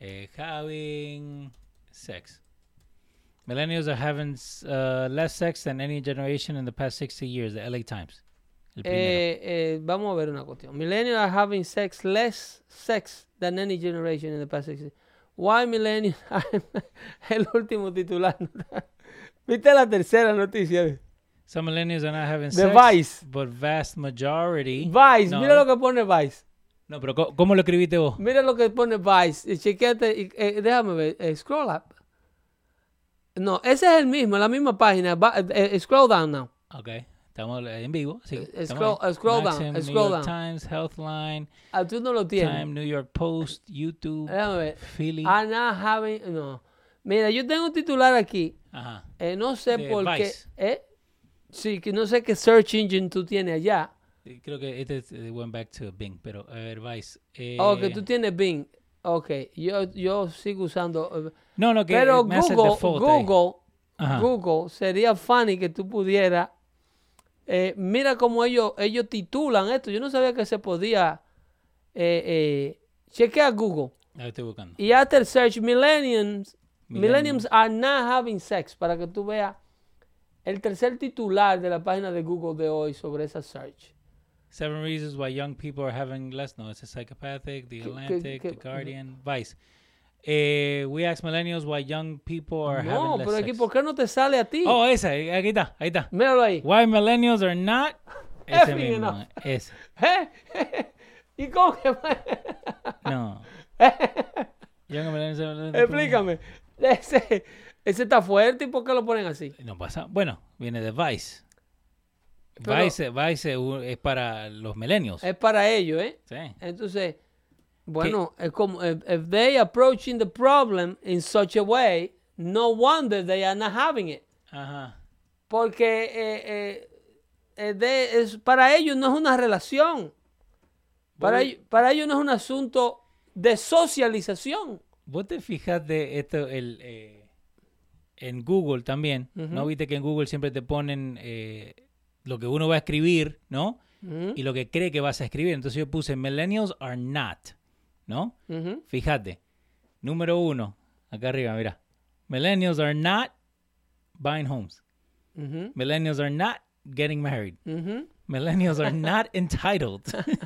Eh, having sex. Millennials are having uh, less sex than any generation in the past 60 years, the LA Times. Eh, eh, vamos a ver una cuestión. Millennials are having sex less sex than any generation in the past 60 Why millennials are- (laughs) El último titular. (laughs) ¿Viste la tercera noticia? Some millennials are not having The sex, Vice. but vast majority. Vice, No, mira lo que pone Vice. No, pero ¿cómo lo escribiste vos? Mira lo que pone Vice. Y chequeate, y, eh, déjame ver, eh, scroll up. No, ese es el mismo, la misma página. Va- eh, scroll down now. Ok, estamos en vivo. Sí, scroll- scroll down, New scroll York down. Times, Healthline, Ah, tú no lo tienes. Time, New York Post, YouTube, Déjame ver. Philly. Are not having, no. Mira, yo tengo un titular aquí. Ajá. no sé De por qué. Vice. eh, sí, que no sé qué search engine tú tienes allá. Eh, Creo que este es- eh, went back to Bing, pero a ver, Vice. Eh, Oh, que tú tienes Bing. Ok, yo, yo sigo usando. eh, No, no, que Pero me Google. Google, Ajá. Google, sería funny que tú pudieras. eh, mira cómo ellos, ellos titulan esto. Yo no sabía que se podía. Eh, chequea Google. Ahí estoy buscando. Y el search millenniums. Millennium. Millenniums are not having sex. Para que tú veas el tercer titular de la página de Google de hoy sobre esa search. Seven reasons why young people are having less. No, it's a psychopathic, The ¿Qué- Atlantic, The Guardian, Vice. Eh, we ask millennials why young people are No, having less pero aquí, sex. ¿por qué no te sale a ti? Oh, esa, eh, aquí está, ahí está. Míralo ahí. Why millennials are not. (laughs) Ese mismo, enough. ese. (laughs) ¿Eh? (laughs) ¿Y cómo que.? No. Young millennials are- Explícame. Ese, ese está fuerte y ¿por qué lo ponen así? No pasa. Bueno, viene de Vice. Pero- Vice, Vice es- para los millennials. Es para ellos, ¿eh? Sí. Entonces, bueno, es como if, if they approaching the problem in such a way, no wonder they are not having it. Ajá. Porque eh, eh, eh, de- es, para ellos no es una relación. Para, ellos, para ellos no es un asunto de socialización. Vos te fijas de esto el, eh, en Google también, ¿no? Viste que en Google siempre te ponen eh, lo que uno va a escribir, ¿no? Y lo que cree que vas a escribir. Entonces yo puse millennials are not, ¿no? Fíjate. Número uno, Acá arriba, mira. Millennials are not buying homes. Millennials are not getting married. Millennials are not (laughs) entitled.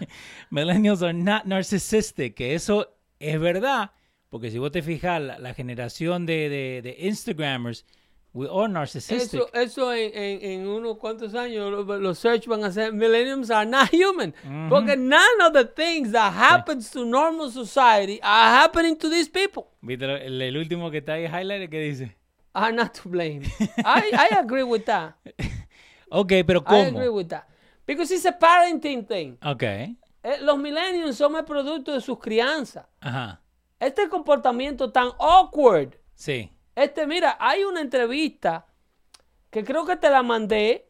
(laughs) Millennials are not narcissistic. Que eso es verdad. Porque si vos te fijas, la, la generación de, de, de Instagrammers, we are narcissistic. Eso, eso en, en, en unos cuantos años lo- los search van a ser millenniums are not human. Porque none of the things that happens to normal society are happening to these people. ¿Viste el, el último que está ahí highlighted que dice? Are not to blame. (laughs) I, I agree with that. Ok, pero I agree ¿cómo? with that. Because it's a parenting thing. Ok. Eh, los millennials son el producto de sus crianzas. Ajá. Este comportamiento tan awkward. Sí. Este, mira, hay una entrevista que creo que te la mandé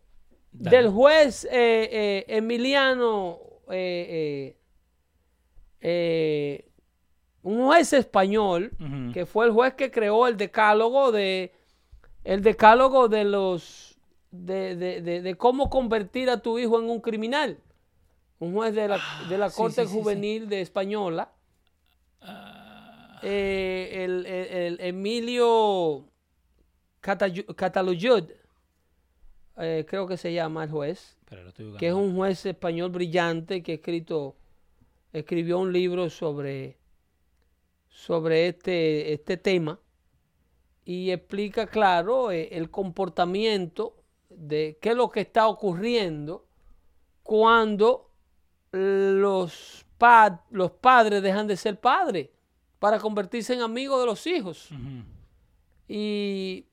Dale. del juez eh, eh, Emiliano, eh, un juez español, que fue el juez que creó el decálogo de, el decálogo de los, de, de- de- de cómo convertir a tu hijo en un criminal. Un juez de la, de la Ah, sí, Corte sí, sí, sí. Juvenil de Española. Eh, el, el- el Emilio Catalu- Cataluyud, eh, creo que se llama el juez, Pero estoy que es un juez español brillante que ha escrito, escribió un libro sobre, sobre este, este tema y explica claro eh, el comportamiento de qué es lo que está ocurriendo cuando los, pa- los padres dejan de ser padres para convertirse en amigos de los hijos. Y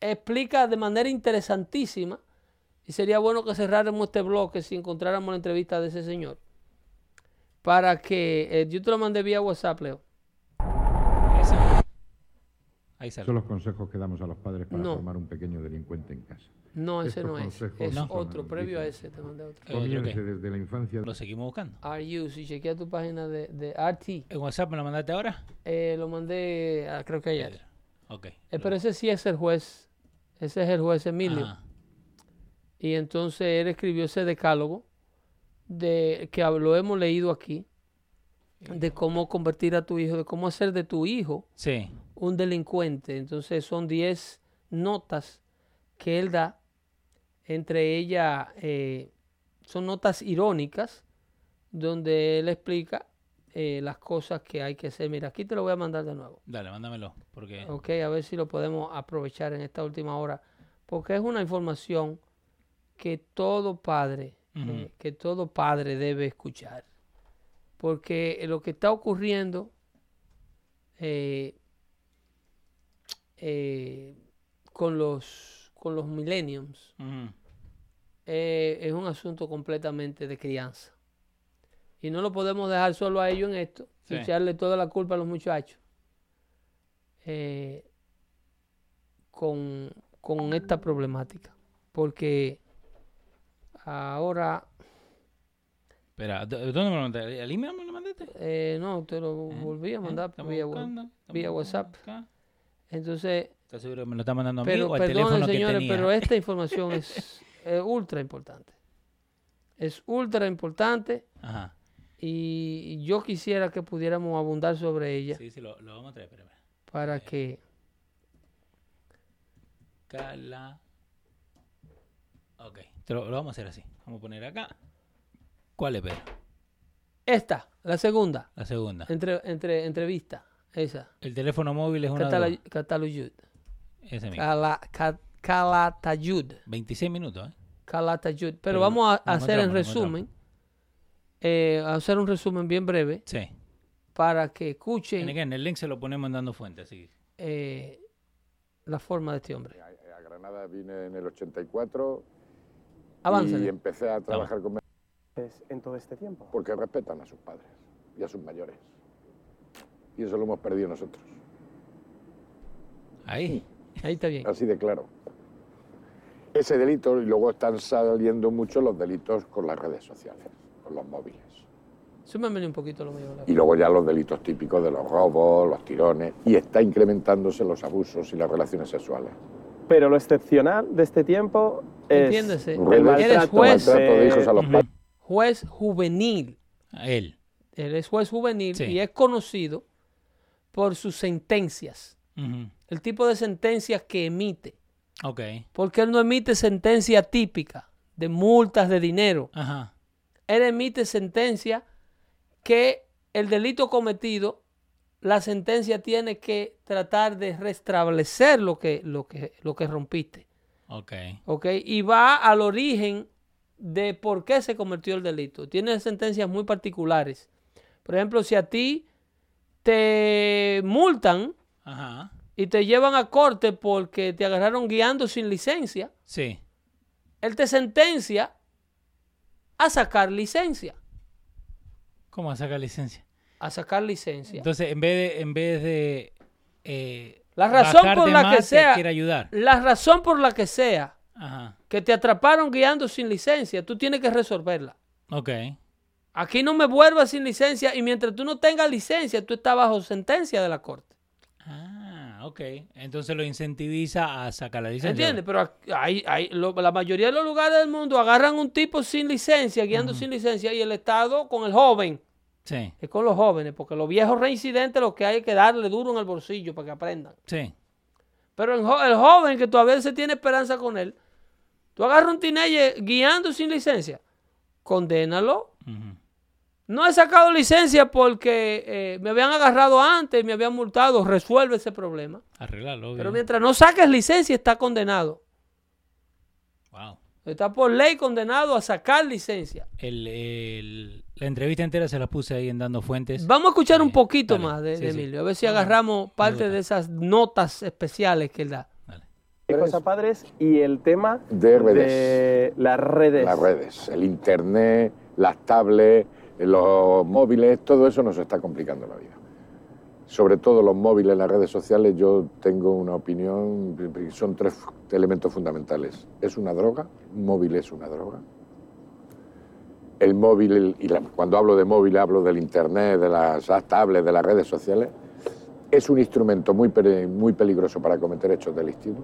explica de manera interesantísima, y sería bueno que cerráramos este bloque si encontráramos la entrevista de ese señor, para que eh, yo te lo mandé vía WhatsApp, Leo. Esa. Ahí sale. Son los consejos que damos a los padres para No. formar un pequeño delincuente en casa. No, ese Estos no es. Es No. otro, son previo a ese te mandé otro. Eh, ¿otro Comience qué? desde la infancia. Lo seguimos buscando. Are you, si chequea tu página de, de RT, ¿En WhatsApp me lo mandaste ahora? eh, lo mandé ah, creo que ayer. Ok. Eh, pero ese sí es el juez, ese es el juez Emilio. Ajá. Y entonces él escribió ese decálogo de que lo hemos leído aquí, de cómo convertir a tu hijo, de cómo hacer de tu hijo Sí. Un delincuente. Entonces son 10 notas que él da, entre ellas eh, son notas irónicas, donde él explica eh, las cosas que hay que hacer. Mira, aquí te lo voy a mandar de nuevo. Dale, mándamelo. Porque Ok, a ver si lo podemos aprovechar en esta última hora, porque es una información que todo padre, eh, que todo padre debe escuchar, porque lo que está ocurriendo eh, eh, con los con los millenniums eh, es un asunto completamente de crianza. Y no lo podemos dejar solo a ellos en esto, y echarle toda la culpa a los muchachos. eh, con, con esta problemática. Porque ahora, Espera, ¿dó- ¿dónde me lo mandaste? ¿Al email me lo mandaste? eh, no, te lo volví a mandar Estamos vía, buscando, WhatsApp. acá. Entonces, ¿Estás seguro que me lo está mandando a mí pero o al perdonen teléfono que señores, tenía? pero esta (laughs) información es, es ultra importante. Es ultra importante. Ajá. y yo quisiera que pudiéramos abundar sobre ella Sí, sí, lo, lo vamos a traer. Espérame. para que Cala. Ok, lo, lo vamos a hacer así. Vamos a poner acá. ¿Cuál es, Pedro? esta, la segunda, La segunda. entre, entre entrevista, esa, El teléfono móvil es una Catala-. Cataluyud, Ese mismo. Cala- Ca- Calatayud, 26 minutos, ¿eh? Calatayud. Pero, Pero vamos a hacer en resumen, eh, a hacer un resumen bien breve Sí. para que En escuchen again, el link se lo ponemos en dando fuente, así. eh, la forma de este hombre. A, a Granada vine en el 84 y Avánzale. empecé a trabajar con en todo este tiempo? porque respetan a sus padres y a sus mayores. Y eso lo hemos perdido nosotros. Ahí. Ahí está bien. Así de claro. Ese delito, y luego están saliendo mucho los delitos con las redes sociales, con los móviles. Súmame un poquito lo mío. Y luego ya los delitos típicos de los robos, los tirones, y está incrementándose los abusos y las relaciones sexuales. Pero lo excepcional de este tiempo es... Entiéndese. El Eres maltrato, juez, maltrato de hijos a los padres. juez juvenil. A él. Él es juez juvenil Sí. y es conocido por sus sentencias. El tipo de sentencias que emite. Ok. Porque él no emite sentencia típica de multas de dinero. Ajá. Él emite sentencia que el delito cometido, la sentencia tiene que tratar de restablecer lo que, lo que, lo que rompiste. Ok. ¿ok? Y va al origen de por qué se cometió el delito. Tiene sentencias muy particulares. Por ejemplo, si a ti te multan Ajá. y te llevan a corte porque te agarraron guiando sin licencia, Sí. él te sentencia a sacar licencia. ¿Cómo sacar licencia? A sacar licencia. Entonces, en vez de, en vez de eh, La razón por la más, que sea, quiere ayudar. la razón por la que sea Ajá. que te atraparon guiando sin licencia, tú tienes que resolverla. Ok. Aquí no me vuelvas sin licencia y mientras tú no tengas licencia, tú estás bajo sentencia de la corte. Ah, ok. Entonces lo incentiviza a sacar la licencia. ¿Entiendes? Pero hay, hay- lo- la mayoría de los lugares del mundo agarran un tipo sin licencia, guiando sin licencia, y el Estado con el joven, Sí, es con los jóvenes, porque los viejos reincidentes lo que hay es que darle duro en el bolsillo para que aprendan. sí. Pero el, jo- el joven que todavía se tiene esperanza con él, tú agarras un teenager guiando sin licencia, condénalo. Ujú. No he sacado licencia porque eh, me habían agarrado antes, me habían multado, resuelve ese problema. Arreglarlo. obvio. Pero mientras no saques licencia, está condenado. Wow. Está por ley condenado a sacar licencia. El, el- la entrevista entera se la puse ahí en Dando Fuentes. Vamos a escuchar un poquito dale. más de, Sí, de sí. Emilio, a ver si agarramos parte de esas notas especiales que él da. Hijos a padres y el tema De redes. de las redes. Las redes, el internet, las tablets, los móviles, todo eso nos está complicando la vida. Sobre todo los móviles, las redes sociales, yo tengo una opinión, son tres elementos fundamentales. Es una droga, un móvil es una droga. El móvil, y la- cuando hablo de móvil hablo del internet, de las tablets, de las redes sociales, es un instrumento muy, muy peligroso para cometer hechos delictivos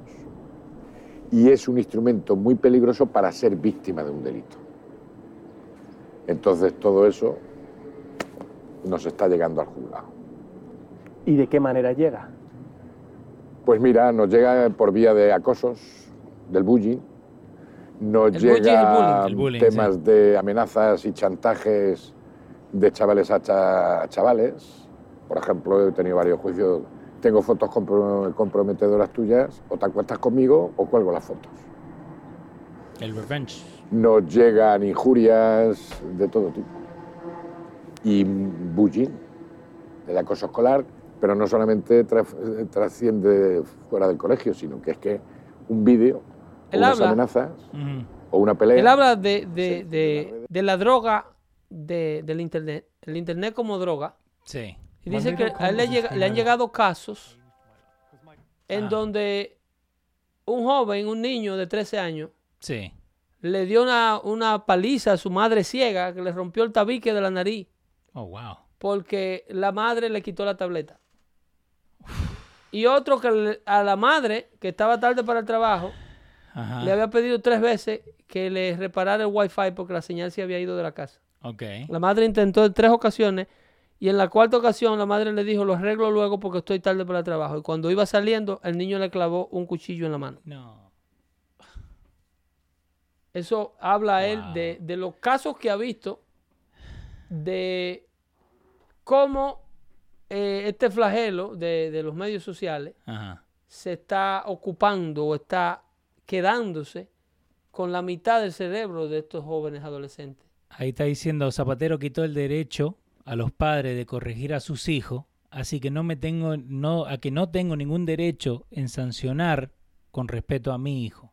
y es un instrumento muy peligroso para ser víctima de un delito. Entonces todo eso nos está llegando al juzgado. ¿Y de qué manera llega? Pues mira, nos llega por vía de acosos, del bullying, nos El bullying es el llega bullying. El bullying, temas de amenazas y chantajes de chavales a, cha- a chavales. Por ejemplo, he tenido varios juicios. Tengo fotos compro- comprometedoras tuyas, o te acuestas conmigo o cuelgo las fotos. El revenge. Nos llegan injurias de todo tipo. Y bullying, el acoso escolar, pero no solamente tra- trasciende fuera del colegio, sino que es que un vídeo, unas habla- amenazas, o una pelea. Él habla de, de- de- de la droga de- del Internet, el Internet como droga, Sí. y dice que a él le, llega- le han llegado casos en Ah. donde un joven, un niño de 13 años, Sí. Le dio una, una paliza a su madre ciega que le rompió el tabique de la nariz Oh, wow. porque la madre le quitó la tableta. Y otro que le- a la madre, que estaba tarde para el trabajo, Ajá. le había pedido tres veces que le reparara el wifi porque la señal se había ido de la casa. Ok. La madre intentó en tres ocasiones y en la cuarta ocasión la madre le dijo, lo arreglo luego porque estoy tarde para el trabajo. Y cuando iba saliendo, el niño le clavó un cuchillo en la mano. No. Eso habla él de, de los casos que ha visto, de cómo eh, este flagelo de, de los medios sociales Ajá. se está ocupando o está quedándose con la mitad del cerebro de estos jóvenes adolescentes. Ahí está diciendo, Zapatero quitó el derecho a los padres de corregir a sus hijos, así que no me tengo, no, a que no tengo ningún derecho en sancionar con respeto a mi hijo.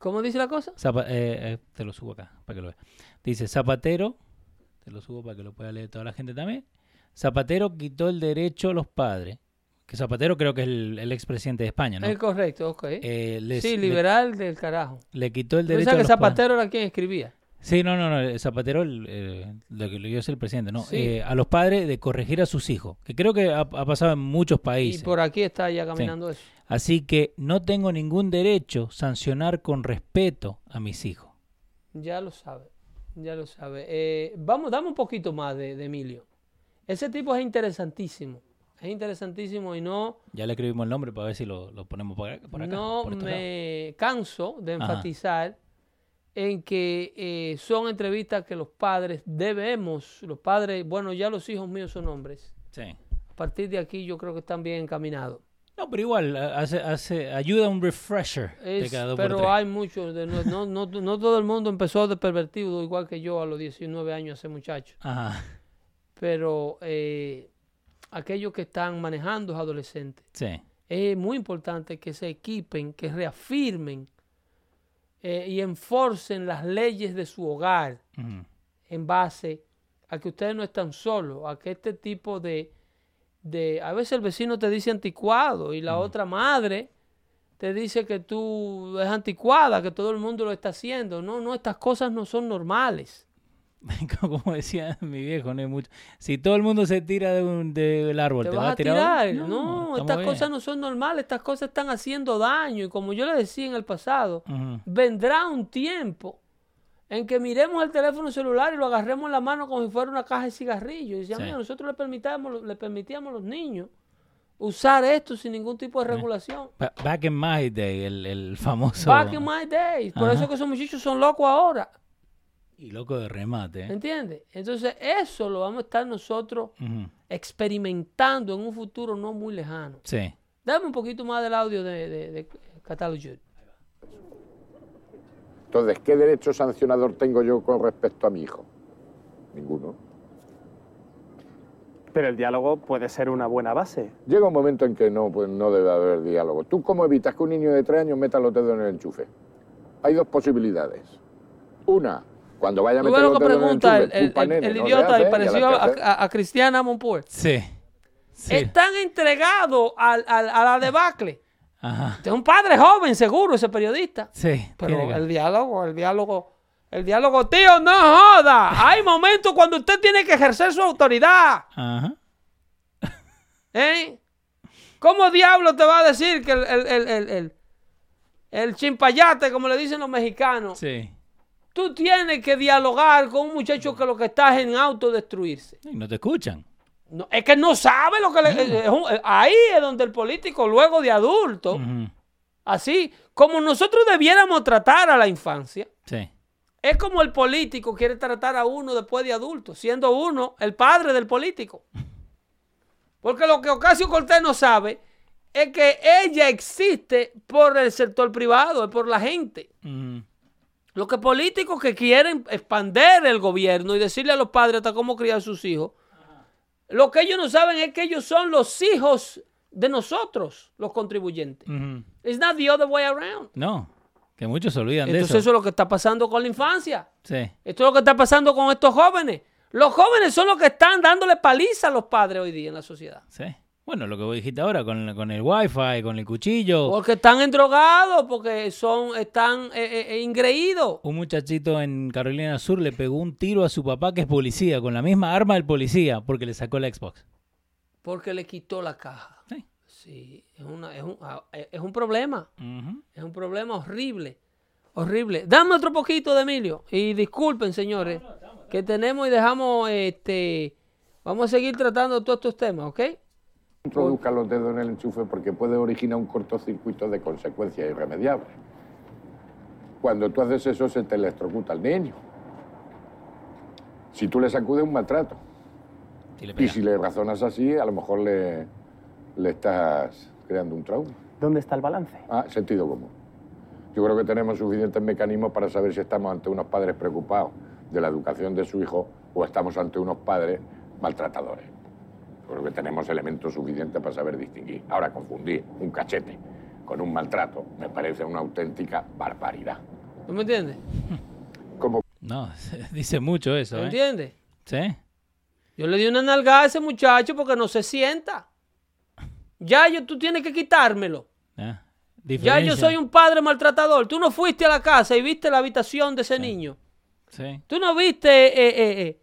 ¿Cómo dice la cosa? Zapa- eh, eh, te lo subo acá para que lo veas. Dice Zapatero, te lo subo para que lo pueda leer toda la gente también. Zapatero quitó el derecho a los padres, que Zapatero creo que es el, el expresidente de España, ¿no? Es correcto, ok. Eh, les- sí, le- liberal del carajo. Le, quitó el derecho a que los padres. Zapatero era quien escribía. Sí, no, no, no, el Zapatero, el, eh, lo que lo dio es el presidente, ¿no? Sí. Eh, a los padres de corregir a sus hijos, que creo que ha, ha pasado en muchos Y países. por aquí está ya caminando eso. Así que no tengo ningún derecho sancionar con respeto a mis hijos. Ya lo sabe, ya lo sabe. Eh, vamos, dame un poquito más de, de Emilio. Ese tipo es interesantísimo. Es interesantísimo y no, Ya le escribimos el nombre para ver si lo, lo ponemos por acá. no por este lado. me canso de Ajá. En que eh, son entrevistas que los padres debemos, los padres, bueno, ya los hijos míos son hombres. Sí. A partir de aquí yo creo que están bien encaminados. No, pero igual, hace, hace, ayuda a un refresher Es- pero hay muchos, de- no, no, no, no todo el mundo empezó de pervertido igual que yo a los 19 años, ese muchacho. Ajá, Pero eh, aquellos que están manejando adolescentes, sí. es muy importante que se equipen, que reafirmen eh, y enforcen las leyes de su hogar Ujú. en base a que ustedes no están solos, a que este tipo de, de a veces el vecino te dice anticuado y la otra madre te dice que tú es anticuada, que todo el mundo lo está haciendo. No, no, estas cosas no son normales. (laughs) Como decía mi viejo, no hay mucho. Si todo el mundo se tira de un, del árbol, Te ¿te, vas a tirar? tirar. No, estas bien. cosas no son normales, estas cosas están haciendo daño. Y como yo le decía en el pasado, vendrá un tiempo en que miremos el teléfono celular y lo agarremos en la mano como si fuera una caja de cigarrillos. Y decíamos, Sí. nosotros le permitíamos, le permitíamos a los niños usar esto sin ningún tipo de regulación. Ba- Back in my day, el, el famoso. Back in my days. Por Ajá. eso que esos muchachos son locos ahora. Y loco de remate. ¿eh? ¿Entiendes? Entonces, eso lo vamos a estar nosotros experimentando en un futuro no muy lejano. Sí. Dame un poquito más del audio de, de. Entonces, ¿qué derecho sancionador tengo yo con respecto a mi hijo? Ninguno. Pero el diálogo puede ser una buena base. Llega un momento en que no, pues no debe haber diálogo. ¿Tú cómo evitas que un niño de tres años meta los dedos en el enchufe? Hay dos posibilidades. Una, cuando vaya a meter lo que pregunta el, el- el- idiota y parecido a a, a- Cristiana. Sí. Sí. Están entregados al, al- a la debacle. Ajá. Es un padre joven, seguro, ese periodista. Sí. Pero el diálogo, el diálogo, el diálogo, tío, no joda. Hay momentos cuando usted tiene que ejercer su autoridad. Ajá. ¿Eh? ¿Cómo diablo te va a decir que el, el, el, el, el- el chimpayate, como le dicen los mexicanos, Sí. Tú tienes que dialogar con un muchacho que lo que está es en autodestruirse? Y no te escuchan. No, es que no sabe lo que le... es un- ahí es donde el político, luego de adulto, así como nosotros debiéramos tratar a la infancia, Sí. es como el político quiere tratar a uno después de adulto, siendo uno el padre del político. Porque lo que Ocasio Cortés no sabe es que ella existe por el sector privado, por la gente. Los que políticos que quieren expander el gobierno y decirle a los padres hasta cómo criar a sus hijos, lo que ellos no saben es que ellos son los hijos de nosotros, los contribuyentes. It's not the other way around. No. Que muchos se olvidan Entonces de eso eso. es lo que está pasando con la infancia. Sí. Esto es lo que está pasando con estos jóvenes. Los jóvenes son los que están dándole paliza a los padres hoy día en la sociedad. Sí. Bueno, lo que vos dijiste ahora, con, con el wifi, con el cuchillo. Porque están endrogados, porque son, están eh, eh, eh, ingreídos. Un muchachito en Carolina del Sur le pegó un tiro a su papá que es policía, con la misma arma del policía, porque le sacó la Xbox. Porque le quitó la caja. Sí. Sí, es, una- es un, ah, eh, es un problema. Es un problema horrible. Horrible. Dame otro poquito de Emilio. Y disculpen, señores, que tenemos y dejamos, este, vamos a seguir tratando todos estos temas, ¿ok? Introduzca los dedos en el enchufe porque puede originar un cortocircuito de consecuencias irremediables. Cuando tú haces eso se te electrocuta el niño. Si tú le sacudes un maltrato Y le y pega. si le razonas así, a lo mejor le, le estás creando un trauma. ¿Dónde está el balance? Ah, sentido común. Yo creo que tenemos suficientes mecanismos para saber si estamos ante unos padres preocupados de la educación de su hijo o estamos ante unos padres maltratadores. Yo creo que tenemos elementos suficientes para saber distinguir. Ahora, confundir un cachete con un maltrato me parece una auténtica barbaridad. ¿Tú me entiendes? Como No, (laughs) dice mucho eso, ¿Me ¿eh? entiendes? Sí. Yo le di una nalgada a ese muchacho porque no se sienta. Ya yo, tú tienes que quitármelo. Ah, Ya yo soy un padre maltratador. Tú no fuiste a la casa y viste la habitación de ese niño. Sí. Tú no viste eh, eh, eh,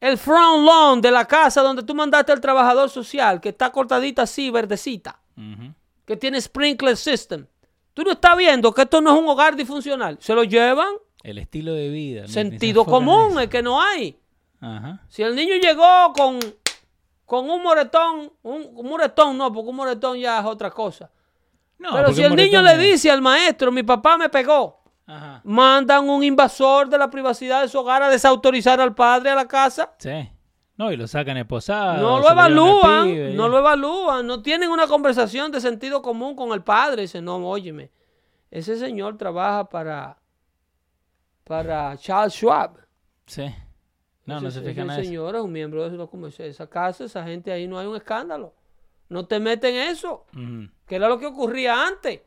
el front lawn de la casa donde tú mandaste al trabajador social, que está cortadita así, verdecita, que tiene sprinkler system. Tú no estás viendo que esto no es un hogar disfuncional. Se lo llevan. El estilo de vida. Sentido común es que no hay. Ajá. Si el niño llegó con, con un moretón, un, un moretón no, porque un moretón ya es otra cosa. No, Pero si el niño le dice al maestro, mi papá me pegó, Ajá. mandan un invasor de la privacidad de su hogar a desautorizar al padre a la casa. Sí. No, y lo sacan esposado. No lo evalúan, pibe, no lo evalúan, no tienen una conversación de sentido común con el padre. Dicen, no, óyeme, ese señor trabaja para, para Charles Schwab. Sí. No, no Ese- se fijan ese señor es un miembro de esa casa, esa gente ahí no hay un escándalo. No te meten en eso, Ujú. que era lo que ocurría antes.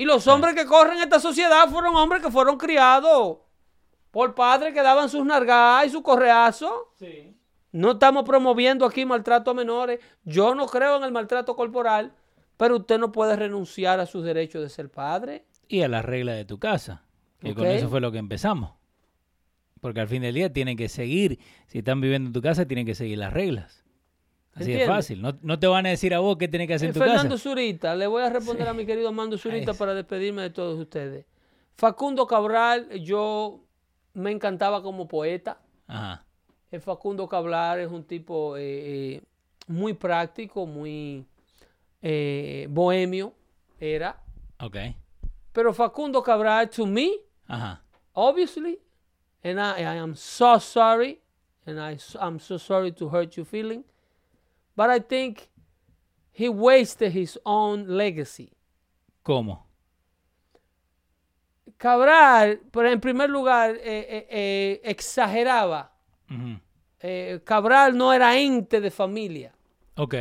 Y los hombres que corren esta sociedad fueron hombres que fueron criados por padres que daban sus nargadas y su correazo. No estamos promoviendo aquí maltrato a menores. Yo no creo en el maltrato corporal, pero usted no puede renunciar a sus derechos de ser padre. Y a las reglas de tu casa. Que con eso fue lo que empezamos. Porque al fin del día tienen que seguir. Si están viviendo en tu casa, tienen que seguir las reglas. Así de ¿Entiendes? fácil. No, no te van a decir a vos qué tienes que hacer en Eh, tu Fernando casa. Zurita, le voy a responder a mi querido Armando Zurita para despedirme de todos ustedes. Facundo Cabral, yo me encantaba como poeta. Ajá. El Facundo Cabral es un tipo eh, eh, muy práctico, muy eh, bohemio, era. Ok. Pero Facundo Cabral, to me, Ajá. obviously, and I, I am so sorry, and I, I'm so sorry to hurt your feeling, but I think he wasted his own legacy. ¿Cómo? Cabral, pero en primer lugar, eh, eh, eh, exageraba. Eh, Cabral no era ente de familia. Ok.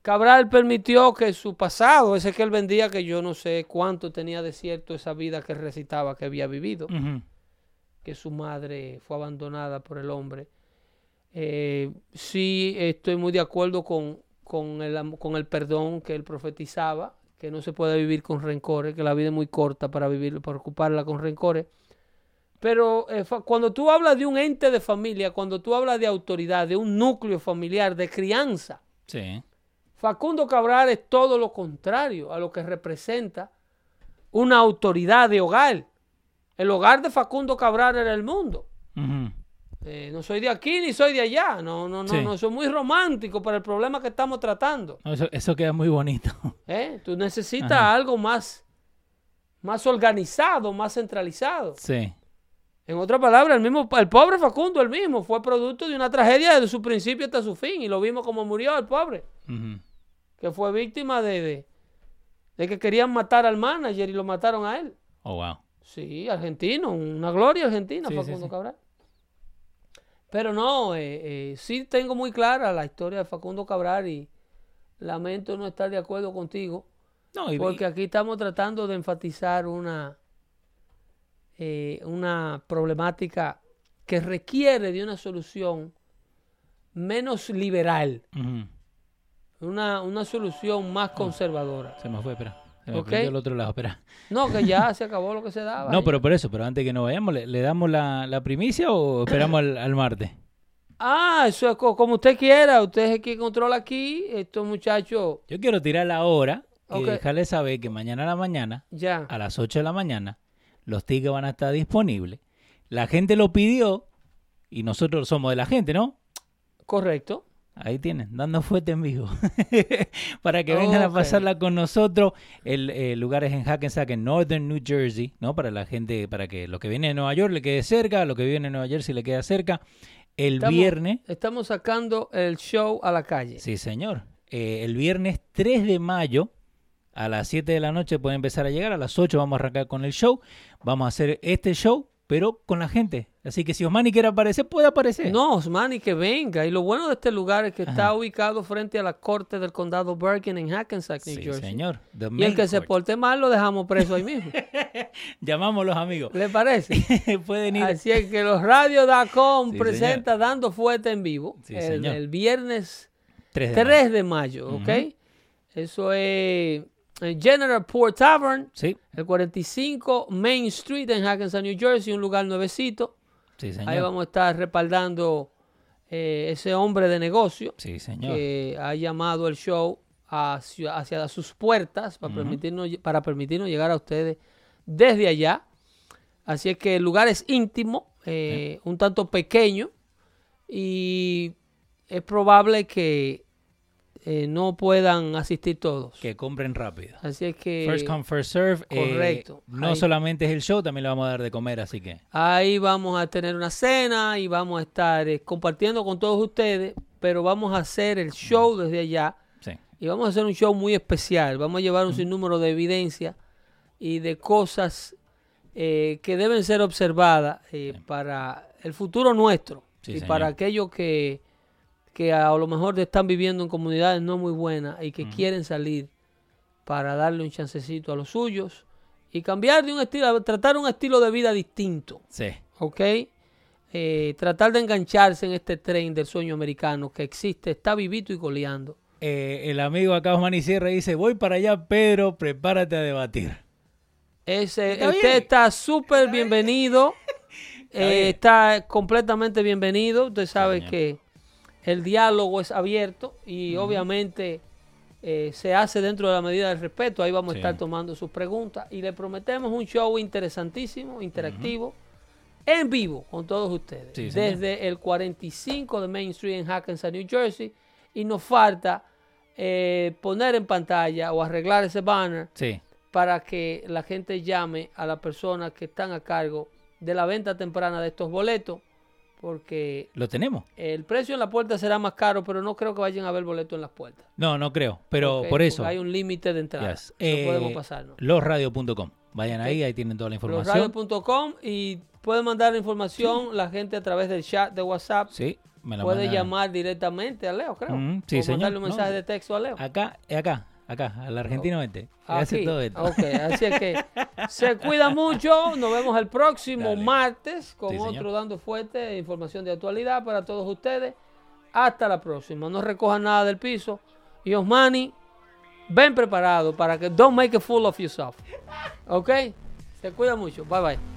Cabral permitió que su pasado, ese que él vendía, que yo no sé cuánto tenía de cierto esa vida que recitaba que había vivido, que su madre fue abandonada por el hombre. Eh, sí, estoy muy de acuerdo con, con, el, con el perdón que él profetizaba, que no se puede vivir con rencores, que la vida es muy corta para vivir, para ocuparla con rencores. Pero eh, cuando tú hablas de un ente de familia, cuando tú hablas de autoridad, de un núcleo familiar, de crianza, Sí. Facundo Cabral es todo lo contrario a lo que representa una autoridad de hogar. El hogar de Facundo Cabral era el mundo. Ujú. Eh, no soy de aquí ni soy de allá. No, no, no, Sí. no. Soy muy romántico para el problema que estamos tratando. No, Eso, eso queda muy bonito. (laughs) ¿eh? Tú necesitas Ajá. algo más, más organizado, más centralizado. Sí. En otras palabras, el mismo, el pobre Facundo, el mismo, fue producto de una tragedia desde su principio hasta su fin. Y lo vimos como murió el pobre. Que fue víctima de, de, de que querían matar al manager y lo mataron a él. Oh, wow. Sí, argentino, una gloria argentina, sí, Facundo sí. Cabral. Pero no, eh, eh, sí tengo muy clara la historia de Facundo Cabral y lamento no estar de acuerdo contigo, No, y, porque aquí estamos tratando de enfatizar una, eh, una problemática que requiere de una solución menos liberal, una, una solución más conservadora. Se me fue, espera. Se me Ok. prendió el otro lado, espera. No, que ya se acabó lo que se daba. (laughs) No, pero por eso, pero antes que nos vayamos, ¿le, le damos la, la primicia o (coughs) esperamos al, al martes? Ah, eso es co- como usted quiera. Usted es el que controla aquí. Estos muchachos, Yo quiero tirar la hora y dejarle saber que mañana a la mañana, ya. a las 8 de la mañana, los tickets van a estar disponibles. La gente lo pidió y nosotros somos de la gente, ¿no? Correcto. Ahí tienen, dando fuerte en vivo. (laughs) Para que vengan a pasarla con nosotros. El, el lugar es en Hackensack, en Northern New Jersey, ¿no? Para la gente, para que lo que viene de Nueva York le quede cerca, lo que viene de Nueva Jersey le queda cerca. El Estamos- viernes, Estamos sacando el show a la calle. sí señor, Eh, el viernes 3 de mayo a las 7 de la noche puede empezar a llegar, a las 8 vamos a arrancar con el show. Vamos a hacer este show, pero con la gente. Así que si Osmani quiere aparecer, puede aparecer. No, Osmani, que venga. Y lo bueno de este lugar es que está ubicado frente a la corte del condado Bergen en Hackensack, New Sí, Jersey. señor. The Y el que se porte mal lo dejamos preso ahí mismo. (laughs) Llamamos los amigos. ¿Le parece? (laughs) Pueden ir. Así es que los radios.com Sí, presenta Dando Fuerte en vivo Sí, el, señor. el viernes 3 de 3 mayo. de mayo, ¿ok? Ujú. Eso es en General Port Tavern, Sí, el 45 Main Street en Hackensack, New Jersey, un lugar nuevecito. sí, señor. Ahí vamos a estar respaldando eh, ese hombre de negocio Sí, señor. que ha llamado el show hacia, hacia sus puertas para, permitirnos, para permitirnos llegar a ustedes desde allá. Así es que el lugar es íntimo, eh, un tanto pequeño y es probable que eh, no puedan asistir todos. Que compren rápido. Así es que First come, first serve. eh, Correcto. no Ahí- solamente es el show, también le vamos a dar de comer, así que. ahí vamos a tener una cena y vamos a estar eh, compartiendo con todos ustedes, pero vamos a hacer el show desde allá Sí. y vamos a hacer un show muy especial. Vamos a llevar un sinnúmero de evidencia y de cosas eh, que deben ser observadas para el futuro nuestro Sí, y señor. para aquellos que, que a lo mejor están viviendo en comunidades no muy buenas y que quieren salir para darle un chancecito a los suyos y cambiar de un estilo, tratar un estilo de vida distinto. Sí. ¿ok? Eh, tratar de engancharse en este tren del sueño americano que existe, está vivito y coleando. Eh, el amigo acá, Osmani Sierra, dice: Voy para allá, Pedro, prepárate a debatir. Ese, Está usted bien. está súper bienvenido, (laughs) eh, está completamente bienvenido. Usted sabe que el diálogo es abierto y obviamente eh, se hace dentro de la medida del respeto. Ahí vamos Sí. a estar tomando sus preguntas y le prometemos un show interesantísimo, interactivo, en vivo con todos ustedes. Sí, señor. desde el 45 de Main Street en Hackensack, New Jersey. Y nos falta eh, poner en pantalla o arreglar ese banner Sí. para que la gente llame a las personas que están a cargo de la venta temprana de estos boletos, porque Lo tenemos. el precio en la puerta será más caro, pero no creo que vayan a haber boletos en las puertas. No, no creo. Pero por eso. Hay un límite de entrada. yes. No Eh, podemos pasarnos. Losradio.com. Vayan ahí, ahí tienen toda la información. Losradio.com y pueden mandar la información la gente a través del chat de WhatsApp. Sí, me la Puede mandan. llamar directamente a Leo, creo. Mm, sí, o señor. mandarle un No. mensaje de texto a Leo. Acá, eh, acá, acá, al argentino 20. Hace Aquí. todo esto. Ok, así es que (laughs) se cuida mucho. Nos vemos el próximo Dale. martes con Sí, señor. otro Dando Fuerte, información de actualidad para todos ustedes. Hasta la próxima. No recojan nada del piso. Y Osmani, ven preparado para que don't make a fool of yourself. Ok, se cuida mucho. Bye bye.